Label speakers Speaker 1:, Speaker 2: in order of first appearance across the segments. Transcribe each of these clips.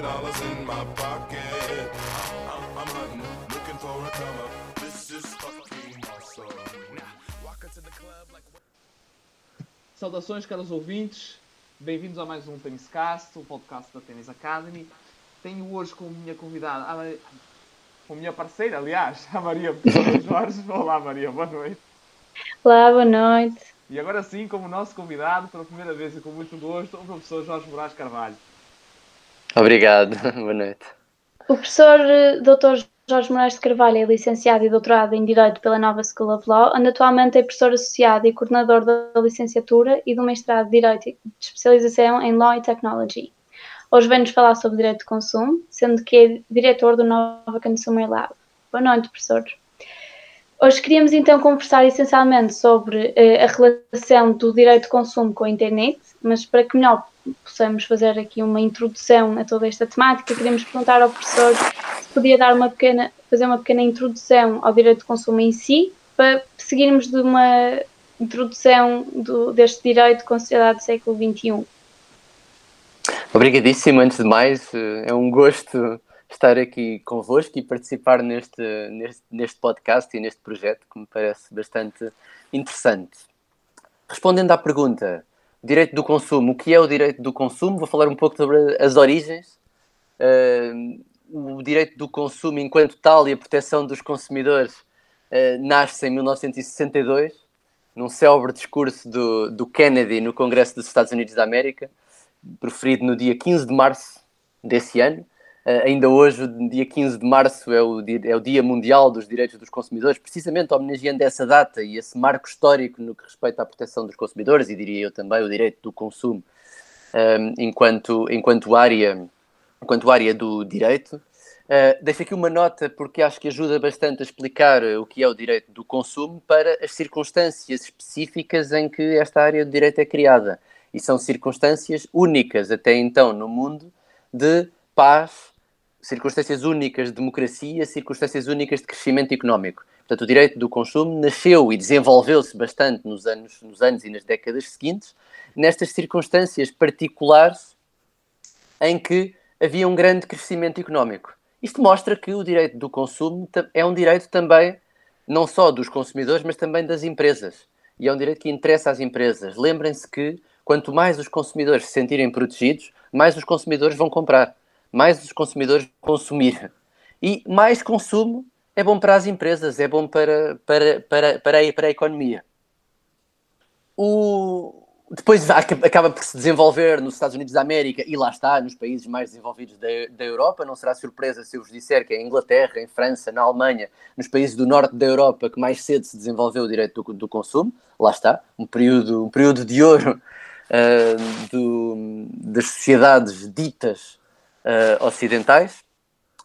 Speaker 1: Twenty dollars in my pocket. I'm, I'm hunting, looking for a come up. This is fucking awesome. Walk into the club like.
Speaker 2: Saudações, caros ouvintes. Bem-vindos a mais um Tenniscast, o podcast da Tennis Academy. Tenho hoje como minha convidada, a como minha parceira, aliás, a Maria Jorge. Olá, Maria, boa noite.
Speaker 3: Olá, boa noite.
Speaker 2: E agora sim, como nosso convidado, pela primeira vez e com muito gosto, o professor Jorge Moraes Carvalho.
Speaker 4: Obrigado, boa noite.
Speaker 3: O professor eh, Dr. Jorge Moraes de Carvalho é licenciado e doutorado em Direito pela Nova School of Law, onde atualmente é professor associado e coordenador da licenciatura e do mestrado de Direito de especialização em Law e Technology. Hoje vem-nos falar sobre Direito de Consumo, sendo que é diretor do Nova Consumer Lab. Boa noite, professor. Hoje queríamos então conversar essencialmente sobre eh, a relação do direito de consumo com a internet, mas para que melhor possamos fazer aqui uma introdução a toda esta temática, queríamos perguntar ao professor se podia dar uma pequena, fazer uma pequena introdução ao direito de consumo em si, para seguirmos de uma introdução do- deste direito considerado do século XXI.
Speaker 4: Obrigadíssimo, antes de mais, eh, é um gosto estar aqui convosco e participar neste, neste, neste podcast e neste projeto que me parece bastante interessante. Respondendo à pergunta, direito do consumo, o que é o direito do consumo? Vou falar um pouco sobre as origens. Eh, o direito do consumo enquanto tal e a proteção dos consumidores eh, nasce em 1962, num célebre discurso do, do Kennedy no Congresso dos Estados Unidos da América, proferido no dia 15 de março desse ano. Uh, ainda hoje, dia 15 de março, é o, dia, é o Dia Mundial dos Direitos dos Consumidores, precisamente homenageando essa data e esse marco histórico no que respeita à proteção dos consumidores e, diria eu também, o direito do consumo um, enquanto, enquanto, área, enquanto área do direito. Uh, deixo aqui uma nota porque acho que ajuda bastante a explicar o que é o direito do consumo para as circunstâncias específicas em que esta área do direito é criada. E são circunstâncias únicas até então no mundo de paz, circunstâncias únicas de democracia, circunstâncias únicas de crescimento económico. Portanto, o direito do consumo nasceu e desenvolveu-se bastante nos anos, nos anos e nas décadas seguintes, nestas circunstâncias particulares em que havia um grande crescimento económico. Isto mostra que o direito do consumo é um direito também, não só dos consumidores, mas também das empresas. E é um direito que interessa às empresas. Lembrem-se que quanto mais os consumidores se sentirem protegidos, mais os consumidores vão comprar, mais os consumidores consumir. E mais consumo é bom para as empresas, é bom para, para, para, para, a, para a economia. O... Depois aca- acaba por se desenvolver nos Estados Unidos da América e lá está, nos países mais desenvolvidos da, da Europa. Não será surpresa se eu vos disser que é em Inglaterra, em França, na Alemanha, nos países do norte da Europa que mais cedo se desenvolveu o direito do, do consumo. Lá está, um período, um período de ouro ah, do- das sociedades ditas ah, ocidentais.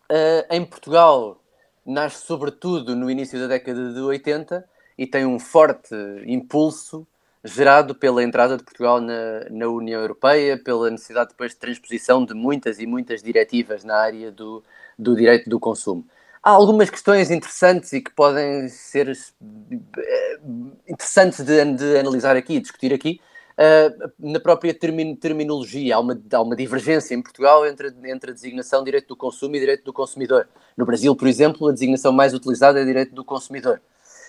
Speaker 4: Uh, em Portugal nasce sobretudo no início da década de 80 e tem um forte impulso gerado pela entrada de Portugal na, na União Europeia, pela necessidade depois de transposição de muitas e muitas diretivas na área do, do direito do consumo. Há algumas questões interessantes e que podem ser eh, interessantes de, de analisar aqui, discutir aqui, Uh, na própria termin- terminologia, há uma, há uma divergência em Portugal entre, entre a designação direito do consumo e direito do consumidor. No Brasil, por exemplo, a designação mais utilizada é direito do consumidor.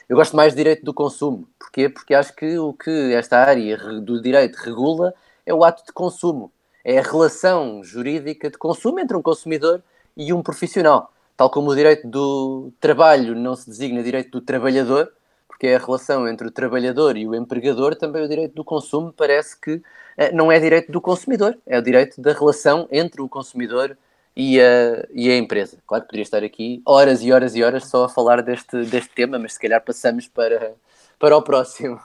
Speaker 4: Eu gosto mais de direito do consumo. Porquê? Porque acho que o que esta área re- do direito regula é o ato de consumo. É a relação jurídica de consumo entre um consumidor e um profissional. Tal como o direito do trabalho não se designa direito do trabalhador, porque a relação entre o trabalhador e o empregador, também o direito do consumo parece que eh, não é direito do consumidor, é o direito da relação entre o consumidor e a, e a empresa. Claro que poderia estar aqui horas e horas e horas só a falar deste, deste tema, mas se calhar passamos para, para o próximo.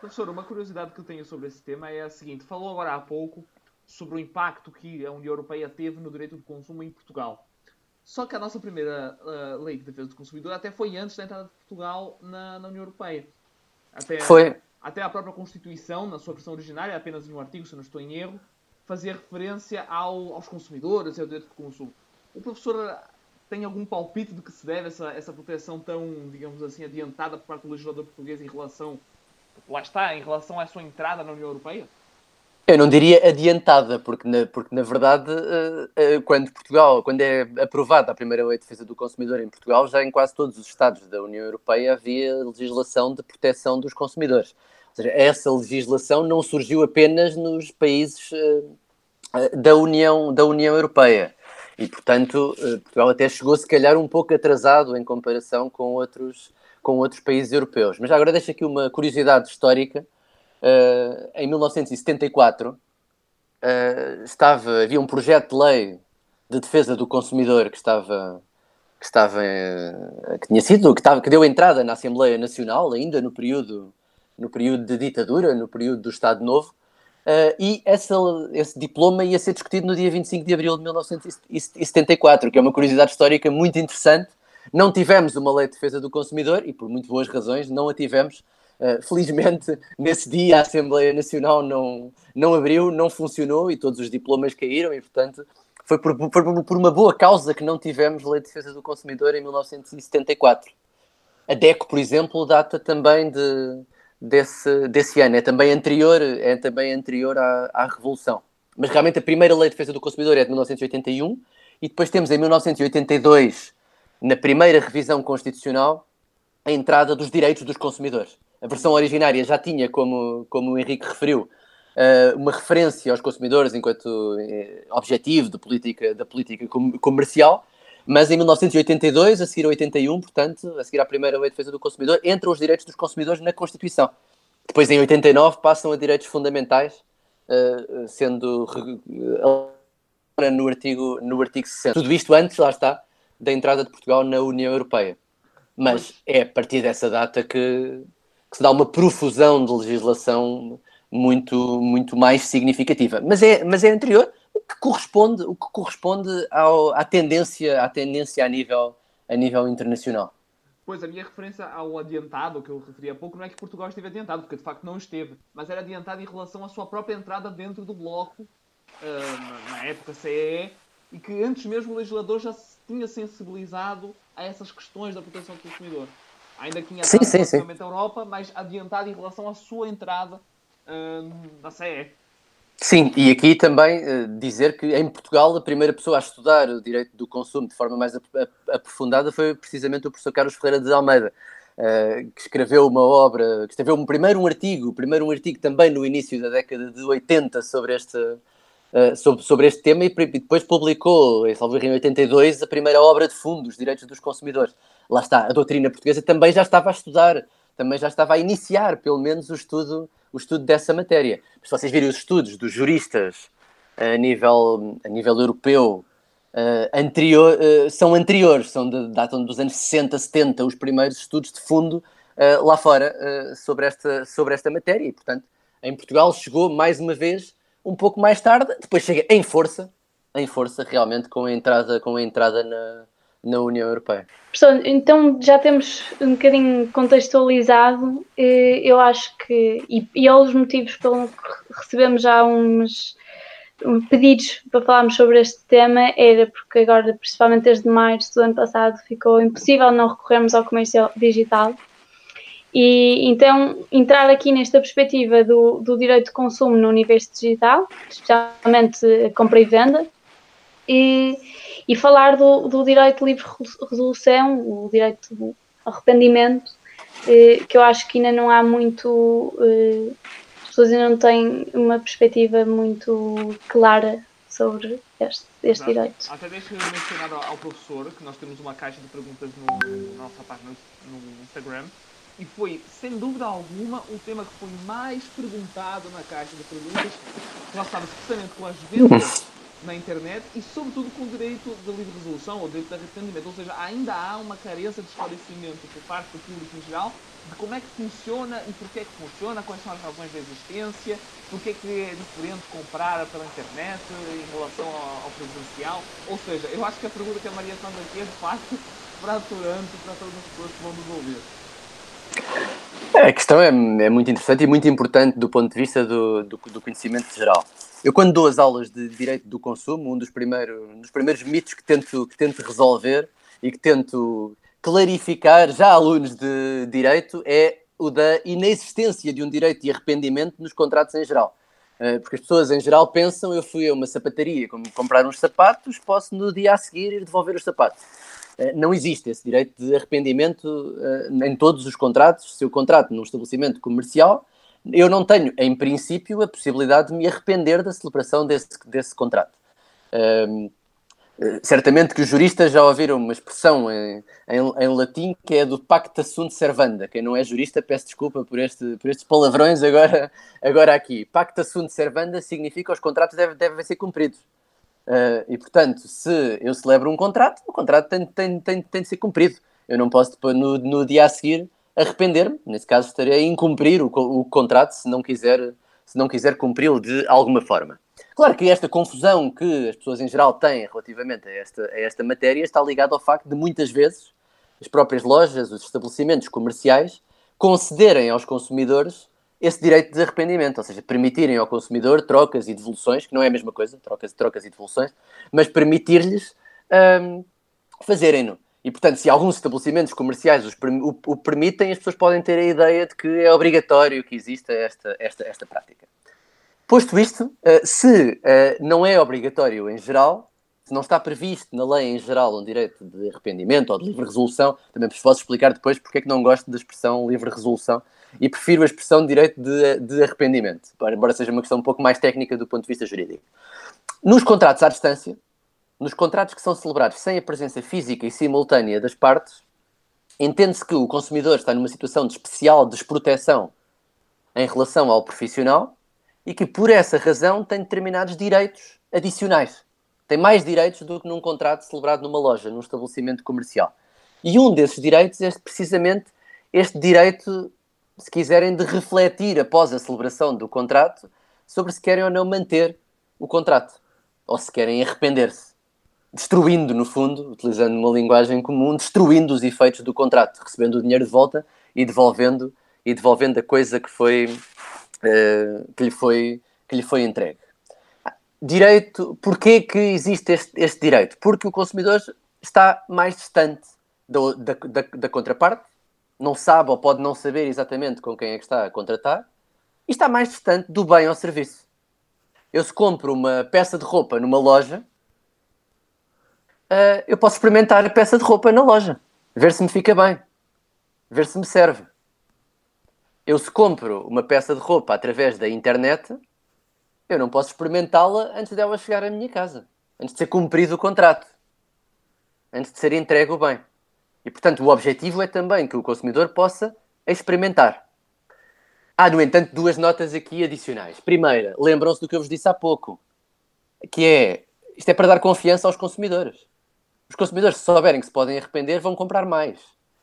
Speaker 2: Professor, uma curiosidade que eu tenho sobre esse tema é a seguinte: falou agora há pouco sobre o impacto que a União Europeia teve no direito do consumo em Portugal. Só que a nossa primeira uh, lei de defesa do consumidor até foi antes da entrada de Portugal na, na União Europeia. Até,
Speaker 4: Foi.
Speaker 2: até a própria Constituição, na sua versão originária, apenas em um artigo, se não estou em erro, fazia referência ao, aos consumidores e ao direito de consumo. O professor tem algum palpite de que se deve essa, essa proteção tão, digamos assim, adiantada por parte do legislador português em relação, lá está, em relação à sua entrada na União Europeia?
Speaker 4: Eu não diria adiantada, porque na, porque na verdade, uh, uh, quando Portugal, quando é aprovada a primeira lei de defesa do consumidor em Portugal, já em quase todos os Estados da União Europeia havia legislação de proteção dos consumidores. Ou seja, essa legislação não surgiu apenas nos países uh, da, União, da União Europeia. E, portanto, Portugal até chegou, se calhar, um pouco atrasado em comparação com outros, com outros países europeus. Mas agora deixo aqui uma curiosidade histórica uh, em 1974, uh, eh, estava, havia um projeto de lei de defesa do consumidor que estava que estava eh, que tinha sido que, estava, que deu entrada na Assembleia Nacional ainda no período no período de ditadura no período do Estado Novo uh, e essa, esse diploma ia ser discutido no dia 25 de abril de 1974 que é uma curiosidade histórica muito interessante. Não tivemos uma lei de defesa do consumidor e por muito boas razões não a tivemos Uh, felizmente, nesse dia a Assembleia Nacional não, não abriu, não funcionou e todos os diplomas caíram e, portanto, foi por, por, por, uma boa causa que não tivemos lei de defesa do consumidor em 1974. A DECO, por exemplo, data também de, desse, desse ano, é também anterior, é também anterior à, à Revolução. Mas realmente a primeira lei de defesa do consumidor é de 1981 e depois temos em 1982, na primeira revisão constitucional, a entrada dos direitos dos consumidores a versão originária já tinha, como, como o Henrique referiu, uh, uma referência aos consumidores enquanto uh, objetivo de política, da política com, comercial, mas em 1982, a seguir a 81, portanto, a seguir à primeira lei de defesa do consumidor, entram os direitos dos consumidores na Constituição. Depois, em 89, passam a direitos fundamentais, uh, sendo no artigo, no artigo 60. Tudo isto antes, lá está, da entrada de Portugal na União Europeia. Mas é a partir dessa data que, se dá uma profusão de legislação muito, muito mais significativa. Mas é, mas é anterior, o que corresponde, o que corresponde ao, à, tendência, à tendência a nível, a nível internacional.
Speaker 2: Pois, a minha referência ao adiantado, que eu referi há pouco, não é que Portugal esteve adiantado, porque de facto não esteve, mas era adiantado em relação à sua própria entrada dentro do bloco, uh, na época CEE, e que antes mesmo o legislador já se tinha sensibilizado a essas questões da proteção do consumidor. Ainda que tinha sim, sim, sim. a Europa, mas adiantado em relação à sua entrada uh, na CE.
Speaker 4: Sim, e aqui também uh, dizer que em Portugal a primeira pessoa a estudar o direito do consumo de forma mais ap aprofundada foi precisamente o professor Carlos Ferreira de Almeida, uh, que escreveu uma obra, que escreveu um, primeiro um artigo, primeiro um artigo também no início da década de 80 sobre este, uh, sobre, sobre este tema e, e depois publicou, em 82, a primeira obra de fundo, os direitos dos consumidores lá está, a doutrina portuguesa também já estava a estudar, também já estava a iniciar, pelo menos, o estudo, o estudo dessa matéria. Se vocês virem os estudos dos juristas a nível, a nível europeu, uh, anterior, uh, são anteriores, são de, datam dos anos 60, 70, os primeiros estudos de fundo uh, lá fora sobre, esta, sobre esta matéria. E, portanto, em Portugal chegou mais uma vez um pouco mais tarde, depois chega em força, em força realmente com a entrada, com a entrada na, na União Europeia.
Speaker 3: Então já temos um bocadinho contextualizado, eh, eu acho que, e, e é um dos motivos pelo que recebemos já uns pedidos para falarmos sobre este tema era porque agora, principalmente desde março do ano passado, ficou impossível não recorrermos ao comércio digital. E então entrar aqui nesta perspectiva do, do direito de consumo no universo digital, especialmente compra e venda, e, e falar do, do direito de livre resolução, o direito do arrependimento, eh, que eu acho que ainda não há muito. Eh, as pessoas ainda não têm uma perspectiva muito clara sobre este, este direito.
Speaker 2: Até deixa-me mencionar ao professor que nós temos uma caixa de perguntas no, na nossa página no Instagram e foi, sem dúvida alguma, o tema que foi mais perguntado na caixa de perguntas, relacionado precisamente com as vendas na internet e, sobretudo, com o direito de livre resolução ou direito de arrependimento. Ou seja, ainda há uma carência de esclarecimento por parte do público em geral de como é que funciona e porquê é que funciona, quais são as razões da existência, porquê é que é diferente comprar pela internet em relação ao, ao presencial. Ou seja, eu acho que a pergunta que a Maria Sandra aqui é de facto fraturante para todas as pessoas que vão nos ouvir.
Speaker 4: É, a questão é, é, muito interessante e muito importante do ponto de vista do, do, do conhecimento geral. Eu, quando dou as aulas de direito do consumo, um dos primeiros, um dos primeiros mitos que tento, que tento resolver e que tento clarificar já alunos de direito é o da inexistência de um direito de arrependimento nos contratos em geral. Uh, porque as pessoas em geral pensam, eu fui a uma sapataria como comprar uns sapatos, posso no dia a seguir ir devolver os sapatos. Uh, não existe esse direito de arrependimento uh, em todos os contratos. Se eu contrato num estabelecimento comercial, eu não tenho, em princípio, a possibilidade de me arrepender da celebração desse, desse contrato. Um, certamente que os juristas já ouviram uma expressão em, em, em, latim que é do pacta sunt servanda. Quem não é jurista, peço desculpa por, este, por estes palavrões agora, agora aqui. Pacta sunt servanda significa que os contratos devem, devem ser cumpridos. Uh, e, portanto, se eu celebro um contrato, o contrato tem, tem, tem, tem de ser cumprido. Eu não posso, depois, no, no dia a seguir, arrepender-me. Nesse caso, estarei a incumprir o, o contrato se não quiser, se não quiser cumpri-lo de alguma forma. Claro que esta confusão que as pessoas em geral têm relativamente a esta, a esta matéria está ligada ao facto de muitas vezes as próprias lojas, os estabelecimentos comerciais concederem aos consumidores esse direito de arrependimento, ou seja, permitirem ao consumidor trocas e devoluções, que não é a mesma coisa, trocas, trocas e devoluções, mas permitir-lhes um, fazerem-no. E, portanto, se alguns estabelecimentos comerciais os, o, o, permitem, as pessoas podem ter a ideia de que é obrigatório que exista esta, esta, esta prática. Posto isto, uh, se uh, não é obrigatório em geral, se não está previsto na lei em geral um direito de arrependimento ou de livre resolução, também vos posso explicar depois porque é que não gosto da expressão livre resolução e prefiro a expressão de direito de, de arrependimento, embora seja uma questão um pouco mais técnica do ponto de vista jurídico. Nos contratos à distância, nos contratos que são celebrados sem a presença física e simultânea das partes, entende-se que o consumidor está numa situação de especial desproteção em relação ao profissional e que, por essa razão, tem determinados direitos adicionais. Tem mais direitos do que num contrato celebrado numa loja, num estabelecimento comercial. E um desses direitos é precisamente este direito, se quiserem, de refletir após a celebração do contrato sobre se querem ou não manter o contrato ou se querem arrepender-se destruindo, no fundo, utilizando uma linguagem comum, destruindo os efeitos do contrato, recebendo o dinheiro de volta e devolvendo, e devolvendo a coisa que, foi, uh, que, lhe, foi, que lhe foi entregue. Direito, porquê que existe este, este direito? Porque o consumidor está mais distante do, da, da, da contraparte, não sabe ou pode não saber exatamente com quem é que está a contratar, e está mais distante do bem ou serviço. Eu se compro uma peça de roupa numa loja, uh, eu posso experimentar a peça de roupa na loja, ver se me fica bem, ver se me serve. Eu, se compro uma peça de roupa através da internet, eu não posso experimentá-la antes dela chegar à minha casa, antes de ser cumprido o contrato, antes de ser entregue o bem. E, portanto, o objetivo é também que o consumidor possa experimentar. Há, no entanto, duas notas aqui adicionais. Primeira, lembram-se do que eu vos disse há pouco, que é, isto é para dar confiança aos consumidores os consumidores, se souberem que se podem arrepender, vão comprar mais.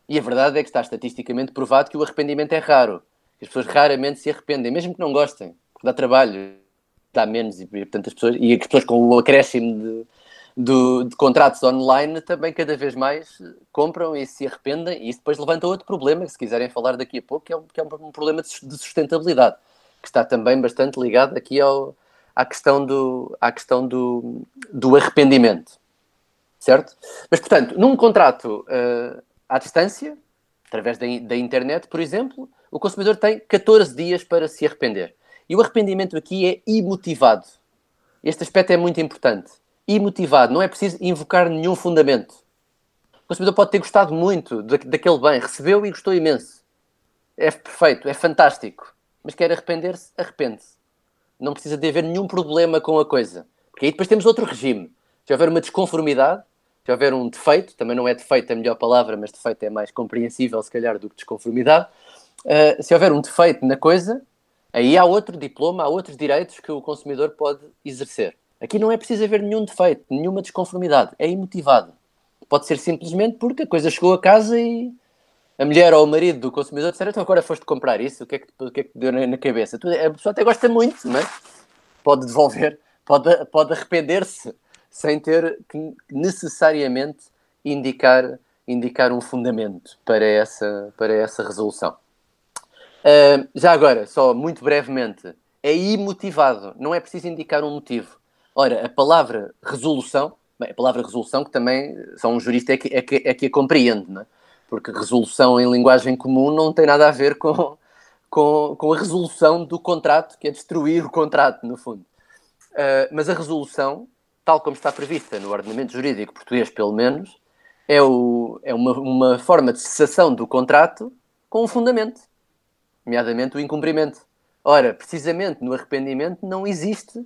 Speaker 4: E a verdade é que está estatisticamente provado que o arrependimento é raro. As pessoas raramente se arrependem, mesmo que não gostem, porque dá trabalho, dá menos, e, portanto, as pessoas, e as pessoas com o acréscimo de, de, de, contratos online também cada vez mais compram e se arrependem, e isso depois levanta outro problema, que se quiserem falar daqui a pouco, que é um, que é um problema de sustentabilidade, que está também bastante ligado aqui ao, à questão do, à questão do, do arrependimento certo? Mas, portanto, num contrato uh, à distância, através da, da, internet, por exemplo, o consumidor tem 14 dias para se arrepender. E o arrependimento aqui é imotivado. Este aspecto é muito importante. Imotivado, não é preciso invocar nenhum fundamento. O consumidor pode ter gostado muito daquele bem, recebeu e gostou imenso. É perfeito, é fantástico. Mas quer arrepender-se, arrepende-se. Não precisa de haver nenhum problema com a coisa. Porque aí depois temos outro regime. Se houver uma desconformidade, se houver um defeito, também não é defeito a melhor palavra, mas defeito é mais compreensível, se calhar, do que desconformidade. Uh, se houver um defeito na coisa, aí há outro diploma, há outros direitos que o consumidor pode exercer. Aqui não é preciso haver nenhum defeito, nenhuma desconformidade, é imotivado. Pode ser simplesmente porque a coisa chegou a casa e a mulher ou o marido do consumidor disseram então agora foste comprar isso, o que é que, o que, é que te deu na, cabeça? A pessoa até gosta muito, mas pode devolver, pode, pode arrepender-se sem ter que necessariamente indicar, indicar um fundamento para essa, para essa resolução. Uh, já agora, só muito brevemente, é imotivado, não é preciso indicar um motivo. Ora, a palavra resolução, bem, a palavra resolução que também só um jurista é que, é que, é que a compreende, não é? porque resolução em linguagem comum não tem nada a ver com, com, com a resolução do contrato, que é destruir o contrato, no fundo. Uh, mas a resolução, tal como está prevista no ordenamento jurídico português, pelo menos, é, o, é uma, uma forma de cessação do contrato com um fundamento, nomeadamente o incumprimento. Ora, precisamente no arrependimento não existe,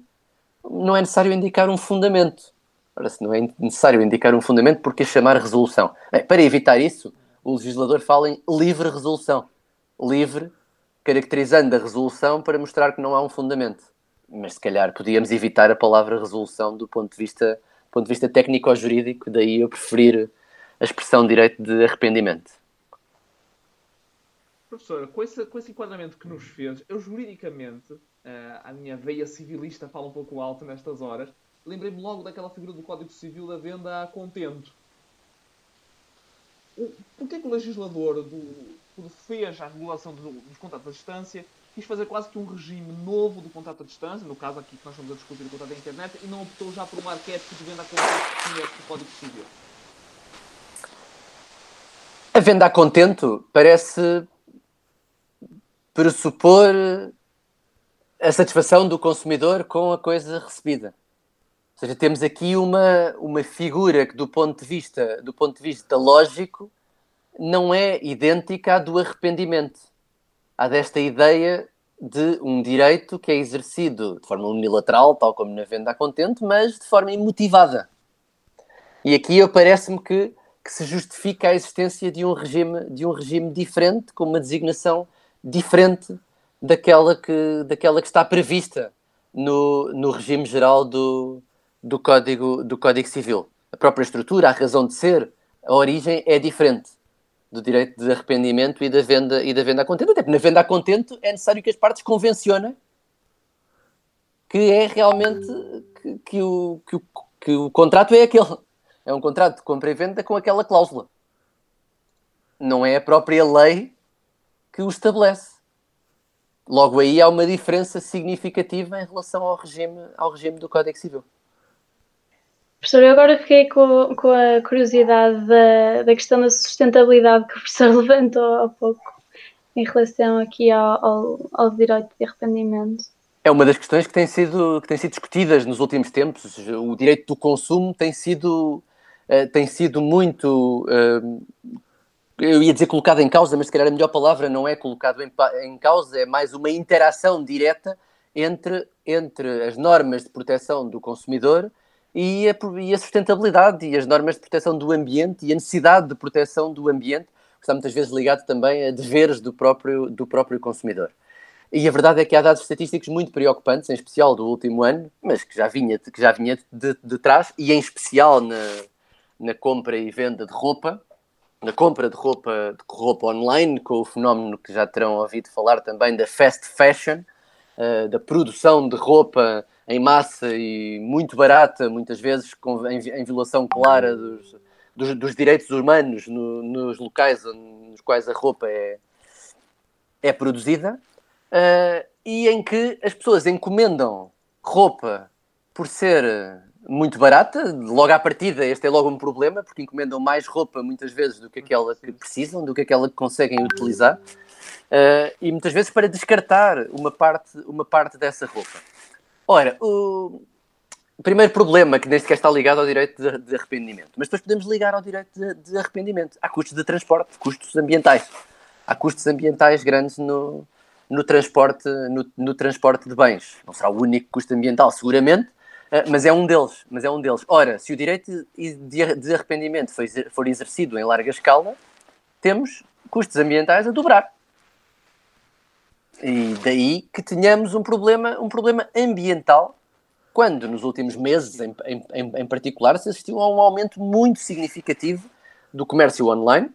Speaker 4: não é necessário indicar um fundamento. Ora, se não é necessário indicar um fundamento, por que chamar resolução? Bem, para evitar isso, o legislador fala em livre resolução. Livre, caracterizando a resolução para mostrar que não há um fundamento. Mas se calhar podíamos evitar a palavra resolução do ponto de vista, ponto de vista técnico-jurídico, daí eu preferir a expressão direito de arrependimento.
Speaker 2: Professor, com esse, com esse enquadramento que nos fez, eu juridicamente, uh, a minha veia civilista fala um pouco alto nestas horas, lembrei-me logo daquela figura do Código Civil da venda a contento. Por que o legislador do, fez a regulação dos contratos à distância, quis fazer quase que um regime novo do contrato à distância, no caso aqui que nós estamos a discutir o contrato da internet, e não optou já por um arquétipo de venda a contento que conhece o Código Civil?
Speaker 4: A venda a contento parece pressupor a satisfação do consumidor com a coisa recebida. Ou seja, temos aqui uma, uma figura que, do ponto de vista, do ponto de vista lógico, não é idêntica à do arrependimento. Há desta ideia de um direito que é exercido de forma unilateral, tal como na venda a contente, mas de forma imotivada. E aqui parece-me que, que se justifica a existência de um regime, de um regime diferente, com uma designação diferente daquela que, daquela que está prevista no, no regime geral do, do, código, do Código Civil. A própria estrutura, a razão de ser, a origem é diferente do direito de arrependimento e da venda, e da venda a contento. Até porque na venda a contento é necessário que as partes convencionem que é realmente que, que, o, que, o, que o contrato é aquele. É um contrato de compra e venda com aquela cláusula. Não é a própria lei que o estabelece. Logo aí há uma diferença significativa em relação ao regime, ao regime do Código Civil.
Speaker 3: Professor, eu agora fiquei com, com a curiosidade da, da questão da sustentabilidade que o professor levantou há pouco em relação aqui ao, ao, ao direito de arrependimento.
Speaker 4: É uma das questões que tem sido, que tem sido discutidas nos últimos tempos. O direito do consumo tem sido, uh, tem sido muito uh, eu ia dizer colocado em causa, mas se calhar a melhor palavra não é colocado em, em causa, é mais uma interação direta entre, entre as normas de proteção do consumidor e a, e a, sustentabilidade e as normas de proteção do ambiente e a necessidade de proteção do ambiente, que está muitas vezes ligado também a deveres do próprio, do próprio consumidor. E a verdade é que há dados estatísticos muito preocupantes, em especial do último ano, mas que já vinha, que já vinha de, de trás, e em especial na, na compra e venda de roupa, na compra de roupa, de roupa online, com o fenómeno que já terão ouvido falar também da fast fashion, uh, da produção de roupa em massa e muito barata, muitas vezes com, em, em violação clara dos, dos, dos direitos humanos no, nos locais nos quais a roupa é, é produzida, uh, e em que as pessoas encomendam roupa por ser muito barata, logo à partida este é logo um problema, porque encomendam mais roupa muitas vezes do que aquela que precisam, do que aquela que conseguem utilizar, uh, e muitas vezes para descartar uma parte, uma parte dessa roupa. Ora, o primeiro problema que nem sequer está ligado ao direito de, de arrependimento, mas depois podemos ligar ao direito de, de, arrependimento. Há custos de transporte, custos ambientais. Há custos ambientais grandes no, no, transporte, no, no transporte de bens. Não será o único custo ambiental, seguramente, ah, mas é um deles, mas é um deles. Ora, se o direito de arrependimento for exercido em larga escala, temos custos ambientais a dobrar. E daí que tenhamos um problema, um problema ambiental, quando nos últimos meses, em, em, em particular, se assistiu a um aumento muito significativo do comércio online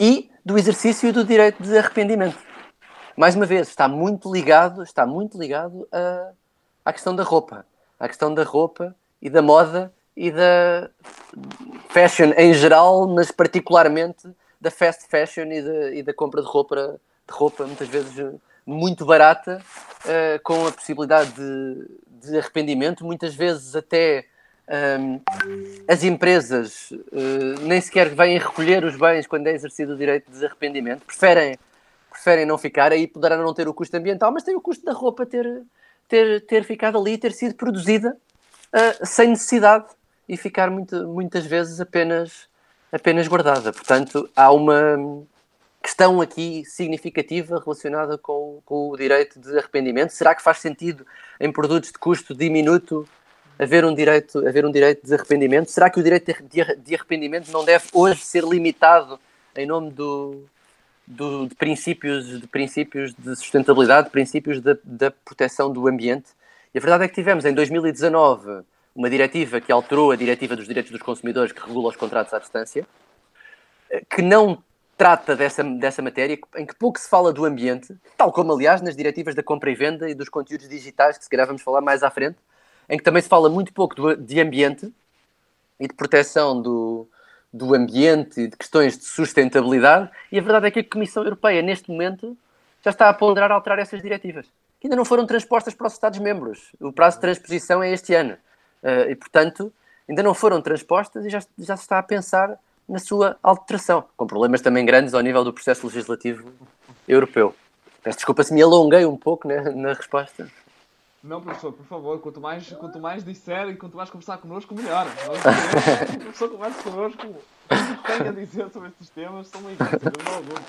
Speaker 4: e do exercício do direito de arrependimento. Mais uma vez, está muito ligado, está muito ligado a, à questão da roupa à questão da roupa e da moda e da fashion em geral, mas particularmente da fast fashion e da, e da compra de roupa, de roupa muitas vezes muito barata, uh, com a possibilidade de, de, arrependimento, muitas vezes até um, as empresas uh, nem sequer vêm recolher os bens quando é exercido o direito de arrependimento, preferem preferem não ficar, aí poderão não ter o custo ambiental, mas tem o custo da roupa ter, ter, ter ficado ali, ter sido produzida uh, sem necessidade e ficar muito, muitas vezes apenas, apenas guardada. Portanto, há uma questão aqui significativa relacionada com, com o direito de arrependimento. Será que faz sentido em produtos de custo diminuto haver um direito, haver um direito de arrependimento? Será que o direito de, arrependimento não deve hoje ser limitado em nome do, do, de, princípios, de princípios de sustentabilidade, de princípios da, proteção do ambiente? E a verdade é que tivemos em 2019 uma diretiva que alterou a diretiva dos direitos dos consumidores que regula os contratos à distância, que não trata dessa, dessa matéria, em que pouco se fala do ambiente, tal como, aliás, nas diretivas da compra e venda e dos conteúdos digitais, que se calhar vamos falar mais à frente, em que também se fala muito pouco do, de ambiente e de proteção do, do ambiente e de questões de sustentabilidade, e a verdade é que a Comissão Europeia, neste momento, já está a ponderar alterar essas diretivas, que ainda não foram transpostas para os Estados-membros. O prazo de transposição é este ano. Uh, e, portanto, ainda não foram transpostas e já, já se está a pensar na sua alteração, com problemas também grandes ao nível do processo legislativo europeu. Peço desculpa se me alonguei um pouco né, na resposta.
Speaker 2: Não, professor, por favor, quanto mais, quanto mais disser e quanto mais conversar connosco, melhor. O professor converse connosco, o que tem a dizer sobre estes temas são muito interessantes.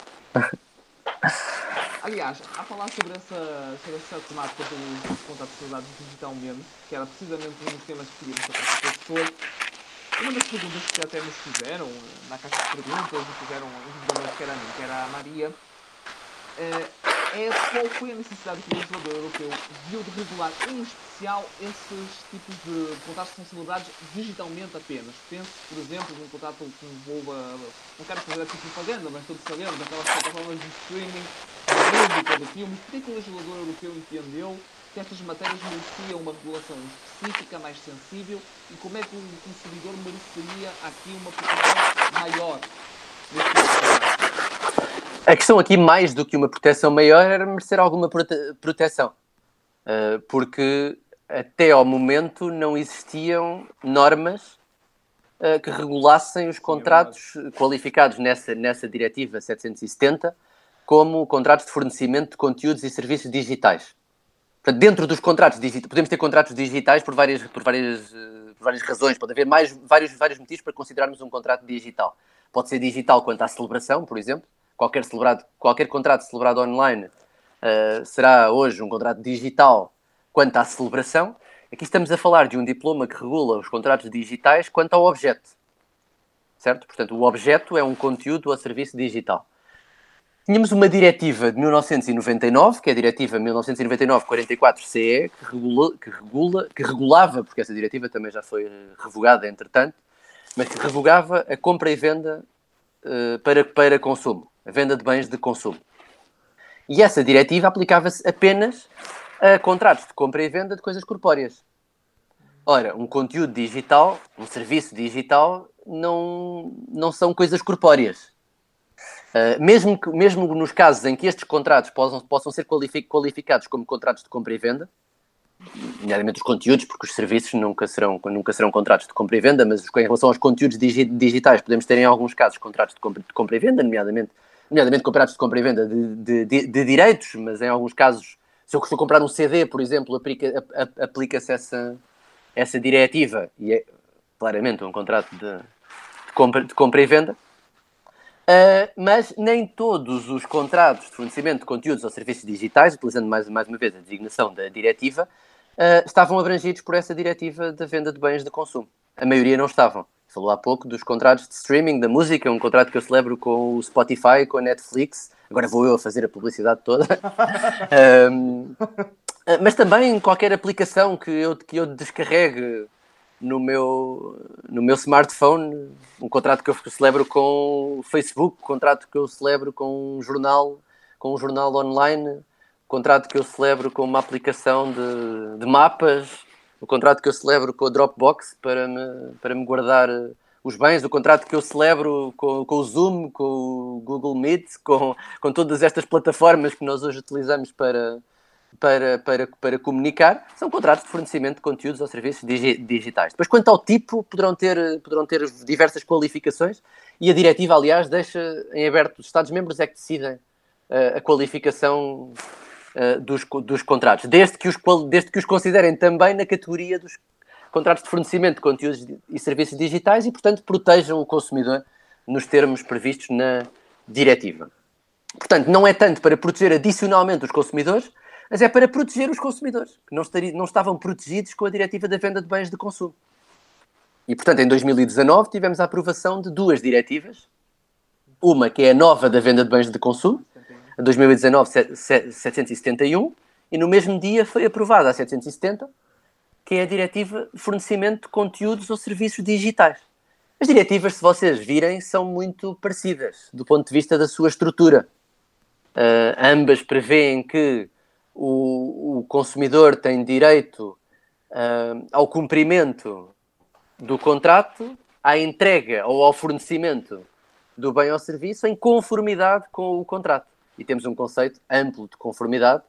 Speaker 2: Aliás, a falar sobre essa, sobre essa temática dos contatos celebrados digitalmente, que era precisamente um dos temas que queríamos tratar com o professor, uma das perguntas que até nos fizeram na caixa de perguntas, e fizeram individualmente, que era que era a Maria, eh, é qual foi a necessidade que o legislador europeu viu de regular em especial esses tipos de contratos com celebridades digitalmente apenas. Penso, por exemplo, num contrato que envolva, não quero fazer aqui propaganda, mas todos sabemos, aquelas plataformas de streaming, de música, de filmes, por que o legislador europeu entendeu que estas matérias mereciam uma regulação específica, mais sensível, e como é que o consumidor mereceria aqui uma proteção maior
Speaker 4: a questão aqui, mais do que uma proteção maior, era merecer alguma prote proteção. Uh, porque até ao momento não existiam normas uh, que regulassem os contratos qualificados nessa, nessa diretiva 770 como contratos de fornecimento de conteúdos e serviços digitais. Portanto, dentro dos contratos digitais, podemos ter contratos digitais por várias, por várias, uh, por várias razões, pode haver mais, vários, vários motivos para considerarmos um contrato digital. Pode ser digital quanto à celebração, por exemplo, qualquer, celebrado, qualquer contrato celebrado online uh, será hoje um contrato digital quanto à celebração. Aqui estamos a falar de um diploma que regula os contratos digitais quanto ao objeto. Certo? Portanto, o objeto é um conteúdo ou serviço digital. Tínhamos uma diretiva de 1999, que é a diretiva 1999-44-CE, que, regula, que, regula, que regulava, porque essa diretiva também já foi revogada entretanto, mas que revogava a compra e venda uh, para, para consumo a venda de bens de consumo. E essa diretiva aplicava-se apenas a contratos de compra e venda de coisas corpóreas. Ora, um conteúdo digital, um serviço digital, não, não são coisas corpóreas. Uh, mesmo, que, mesmo nos casos em que estes contratos possam, possam ser qualificados como contratos de compra e venda, nomeadamente os conteúdos, porque os serviços nunca serão, nunca serão contratos de compra e venda, mas em relação aos conteúdos digitais, podemos ter em alguns casos contratos de compra, de compra e venda, nomeadamente nomeadamente contratos de compra e venda de, de, de, de direitos, mas em alguns casos, se eu costumo comprar um CD, por exemplo, aplica-se aplica essa, essa diretiva e é claramente um contrato de, compra, de compra e venda. Uh, mas nem todos os contratos de fornecimento de conteúdos ou serviços digitais, utilizando mais, mais uma vez a designação da diretiva, uh, estavam abrangidos por essa diretiva da venda de bens de consumo. A maioria não estavam falou há pouco dos contratos de streaming da música, um contrato que eu celebro com o Spotify, com a Netflix. Agora vou eu a fazer a publicidade toda. um, mas também qualquer aplicação que eu, que eu descarregue no meu, no meu smartphone, um contrato que eu celebro com o Facebook, um contrato que eu celebro com um jornal, com um jornal online, um contrato que eu celebro com uma aplicação de, de mapas, o contrato que eu celebro com a Dropbox para me, para me guardar eh, os bens, o contrato que eu celebro com, com o Zoom, com o Google Meet, com, com todas estas plataformas que nós hoje utilizamos para, para, para, para comunicar, são contratos de fornecimento de conteúdos ou serviços digi digitais. Depois, quanto ao tipo, poderão ter, poderão ter diversas qualificações e a diretiva, aliás, deixa em aberto, os Estados-membros é que decidem uh, a qualificação uh, dos, dos contratos, desde que, os, desde que os considerem também na categoria dos contratos de fornecimento de conteúdos e serviços digitais e, portanto, protejam o consumidor nos termos previstos na diretiva. Portanto, não é tanto para proteger adicionalmente os consumidores, mas é para proteger os consumidores, que não, estariam, não estavam protegidos com a diretiva da venda de bens de consumo. E, portanto, em 2019 tivemos a aprovação de duas diretivas. Uma que é a nova da venda de bens de consumo, a 2019 771, e no mesmo dia foi aprovada a 770, que é a diretiva de fornecimento de conteúdos ou serviços digitais. As diretivas, se vocês virem, são muito parecidas do ponto de vista da sua estrutura. Uh, ambas prevêem que o, o consumidor tem direito uh, ao cumprimento do contrato, à entrega ou ao fornecimento do bem ou serviço em conformidade com o contrato. E temos um conceito amplo de conformidade,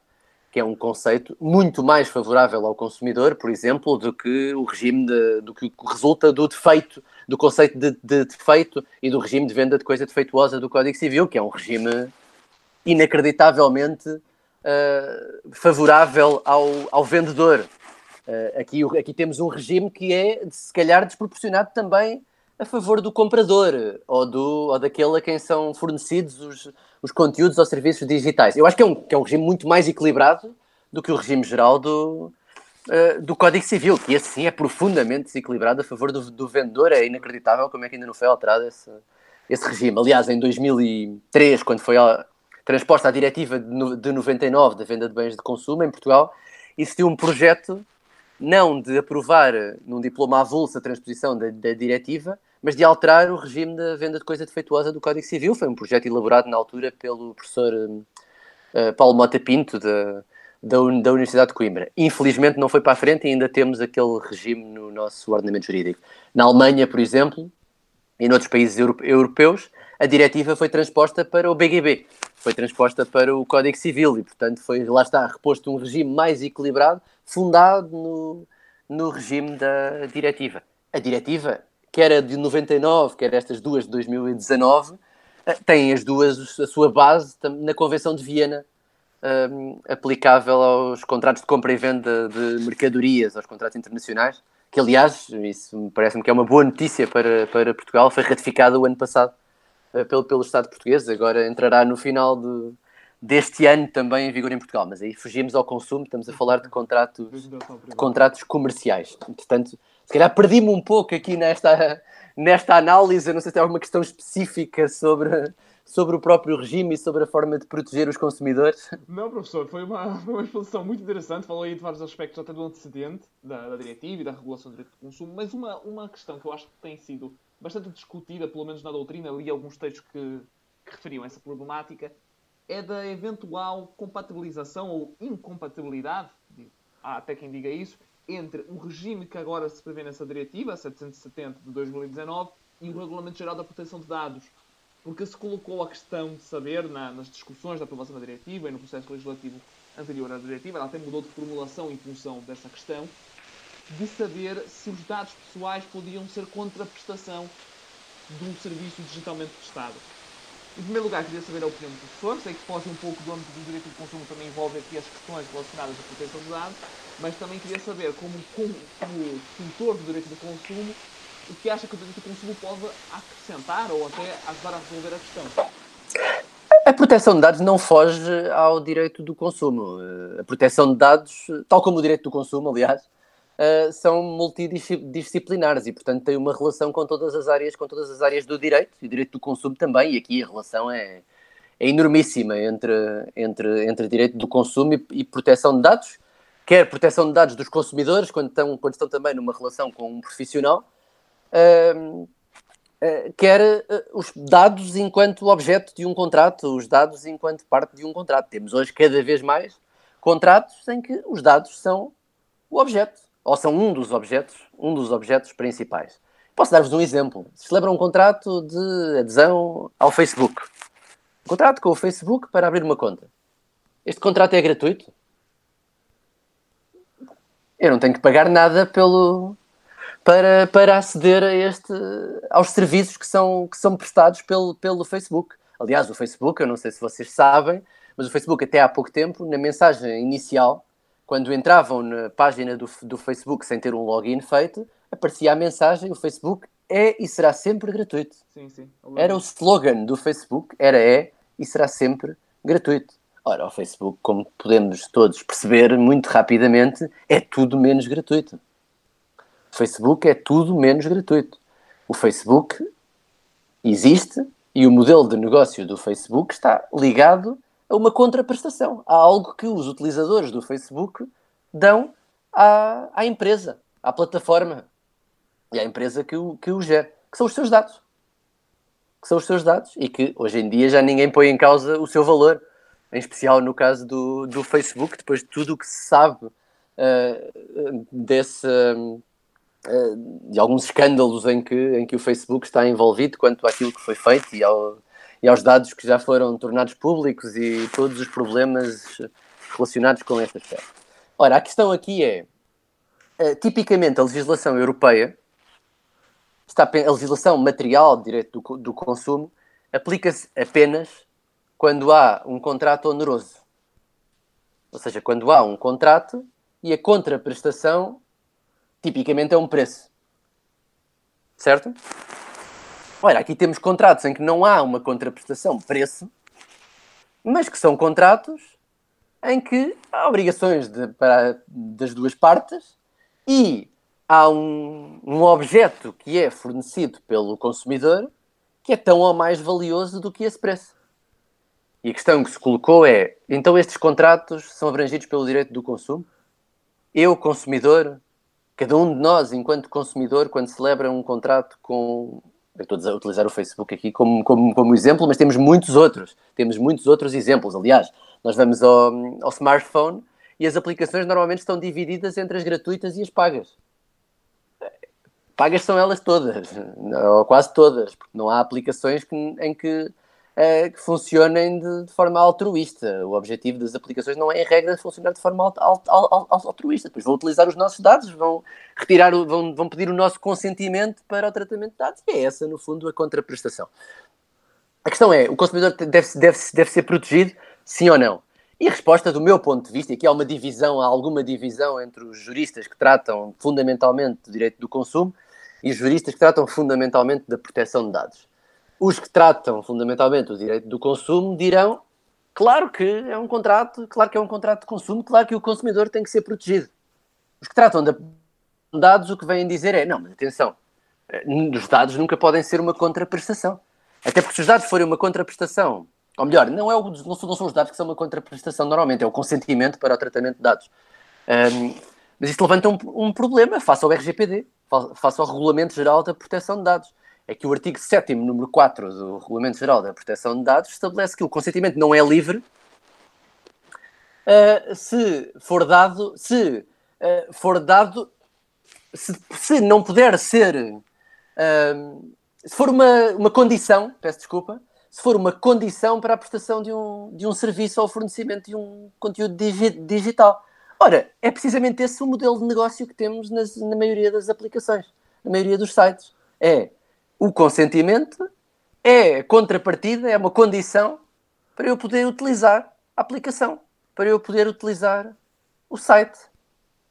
Speaker 4: que é um conceito muito mais favorável ao consumidor, por exemplo, do que o regime de, do que resulta do defeito, do conceito de, de defeito e do regime de venda de coisa defeituosa do Código Civil, que é um regime inacreditavelmente uh, favorável ao, ao vendedor. Uh, aqui, aqui temos um regime que é, se calhar, desproporcionado também a favor do comprador ou, do, ou daquele a quem são fornecidos os, os conteúdos ou serviços digitais. Eu acho que é, um, que é um regime muito mais equilibrado do que o regime geral do, uh, do Código Civil, que assim é profundamente desequilibrado a favor do, do, vendedor. É inacreditável como é que ainda não foi alterado esse, esse regime. Aliás, em 2003, quando foi transposta a diretiva de 99 da venda de bens de consumo em Portugal, existiu um projeto não de aprovar num diploma avulso a transposição da, da, diretiva, mas de alterar o regime da venda de coisa defeituosa do Código Civil. Foi um projeto elaborado na altura pelo professor uh, Paulo Mota Pinto, da, da, da, Universidade de Coimbra. Infelizmente não foi para a frente e ainda temos aquele regime no nosso ordenamento jurídico. Na Alemanha, por exemplo, e noutros países europeus, a diretiva foi transposta para o BGB, foi transposta para o Código Civil e, portanto, foi, lá está, reposto um regime mais equilibrado, fundado no, no regime da diretiva. A diretiva, que era de 99, que era estas duas de 2019, eh, tem as duas a sua base na Convenção de Viena, um, aplicável aos contratos de compra e venda de mercadorias, aos contratos internacionais, que aliás, isso parece-me que é uma boa notícia para, para Portugal, foi ratificada o ano passado pelo, pelo Estado português, agora entrará no final de, deste ano também em vigor em Portugal, mas aí fugimos ao consumo, estamos a falar de contratos, de contratos comerciais. Portanto, se calhar perdi-me um pouco aqui nesta, nesta análise, não sei se tem alguma questão específica sobre, sobre o próprio regime e sobre a forma de proteger os consumidores.
Speaker 2: Não, professor, foi uma, uma exposição muito interessante, falou aí de vários aspectos até do antecedente da, da diretiva e da regulação do direito de consumo, mas uma, uma questão que eu acho que tem sido bastante discutida, pelo menos na doutrina, li alguns textos que, que referiam essa problemática, é da eventual compatibilização ou incompatibilidade, há até quem diga isso, entre o regime que agora se prevê nessa diretiva, 770 de 2019, e o Regulamento Geral da Proteção de Dados. Porque se colocou a questão de saber, na, nas discussões da aprovação da diretiva e no processo legislativo anterior à diretiva, ela até mudou de formulação em função dessa questão, de saber se os dados pessoais podiam ser contraprestação de um serviço digitalmente prestado. Em primeiro lugar, queria saber a opinião do professor. Sei que foge um pouco do âmbito do direito de consumo, também envolve aqui as questões relacionadas à proteção de dados, mas também queria saber, como, como, como tutor do direito do consumo, o que acha que o direito do consumo pode acrescentar ou até ajudar a resolver a questão.
Speaker 4: A proteção de dados não foge ao direito do consumo. A proteção de dados, tal como o direito do consumo, aliás, uh, são multidisciplinares e, portanto, têm uma relação com todas as áreas, com todas as áreas do direito e o direito do consumo também. E aqui a relação é, é enormíssima entre, entre, entre direito do consumo e, e, proteção de dados, quer proteção de dados dos consumidores, quando estão, quando estão também numa relação com um profissional, uh, quer os dados enquanto objeto de um contrato, os dados enquanto parte de um contrato. Temos hoje cada vez mais contratos em que os dados são o objeto ou são um dos objetos, um dos objetos principais. Posso dar-vos um exemplo. Se lembram um contrato de adesão ao Facebook. Um contrato com o Facebook para abrir uma conta. Este contrato é gratuito? Eu não tenho que pagar nada pelo, para, para aceder a este, aos serviços que são, que são prestados pelo, pelo Facebook. Aliás, o Facebook, eu não sei se vocês sabem, mas o Facebook até há pouco tempo, na mensagem inicial, quando entravam na página do, do Facebook sem ter um login feito, aparecia a mensagem: o Facebook é e será sempre gratuito.
Speaker 2: Sim, sim.
Speaker 4: Era o slogan do Facebook, era é e será sempre gratuito. Ora, o Facebook, como podemos todos perceber muito rapidamente, é tudo menos gratuito. O Facebook é tudo menos gratuito. O Facebook existe e o modelo de negócio do Facebook está ligado uma contraprestação, a algo que os utilizadores do Facebook dão à, à empresa, à plataforma e à empresa que o, que o gera, que são os seus dados. Que são os seus dados e que hoje em dia já ninguém põe em causa o seu valor, em especial no caso do, do Facebook, depois de tudo o que se sabe uh, desse. Uh, de alguns escândalos em que, em que o Facebook está envolvido quanto àquilo que foi feito e, ao, e aos dados que já foram tornados públicos e todos os problemas relacionados com esta esfera. Ora, a questão aqui é, uh, tipicamente a legislação europeia, está, a legislação material de direito do, do consumo, aplica-se apenas quando há um contrato oneroso. Ou seja, quando há um contrato e a contraprestação tipicamente é um preço. Certo? Olha, aqui temos contratos em que não há uma contraprestação preço, mas que são contratos em que há obrigações de, para, das duas partes e há um, um objeto que é fornecido pelo consumidor que é tão ou mais valioso do que esse preço. E a questão que se colocou é: então estes contratos são abrangidos pelo direito do consumo? Eu, consumidor, cada um de nós, enquanto consumidor, quando celebra um contrato com. Estou a utilizar o Facebook aqui como, como, como exemplo, mas temos muitos outros. Temos muitos outros exemplos. Aliás, nós vamos ao, ao smartphone e as aplicações normalmente estão divididas entre as gratuitas e as pagas. Pagas são elas todas, ou quase todas, porque não há aplicações que, em que uh, que funcionem de, de, forma altruísta. O objetivo das aplicações não é, em regra, funcionar de forma altruísta. Depois vão utilizar os nossos dados, vão retirar, o, vão, vão pedir o nosso consentimento para o tratamento de dados. E é essa, no fundo, a contraprestação. A questão é, o consumidor deve, deve, deve ser protegido, sim ou não? E a resposta, do meu ponto de vista, e aqui há uma divisão, há alguma divisão entre os juristas que tratam fundamentalmente do direito do consumo e os juristas que tratam fundamentalmente da proteção de dados. Os que tratam fundamentalmente o direito do consumo dirão, claro que é um contrato, claro que é um contrato de consumo, claro que o consumidor tem que ser protegido. Os que tratam de dados, o que vêm dizer é, não, mas atenção, eh, os dados nunca podem ser uma contraprestação. Até porque se os dados forem uma contraprestação, ou melhor, não, é o, não, são, os dados que são uma contraprestação normalmente, é o consentimento para o tratamento de dados. Um, mas isto levanta um, um problema face ao RGPD, face ao Regulamento Geral da Proteção de Dados é que o artigo 7 número 4 do Regulamento Geral da Proteção de Dados estabelece que o consentimento não é livre uh, se for dado, se uh, for dado, se, se, não puder ser, uh, se for uma, uma condição, peço desculpa, se for uma condição para a prestação de um, de um serviço ou fornecimento de um conteúdo digi digital. Ora, é precisamente esse o modelo de negócio que temos nas, na maioria das aplicações, na maioria dos sites. É o consentimento é contrapartida, é uma condição para eu poder utilizar a aplicação, para eu poder utilizar o site.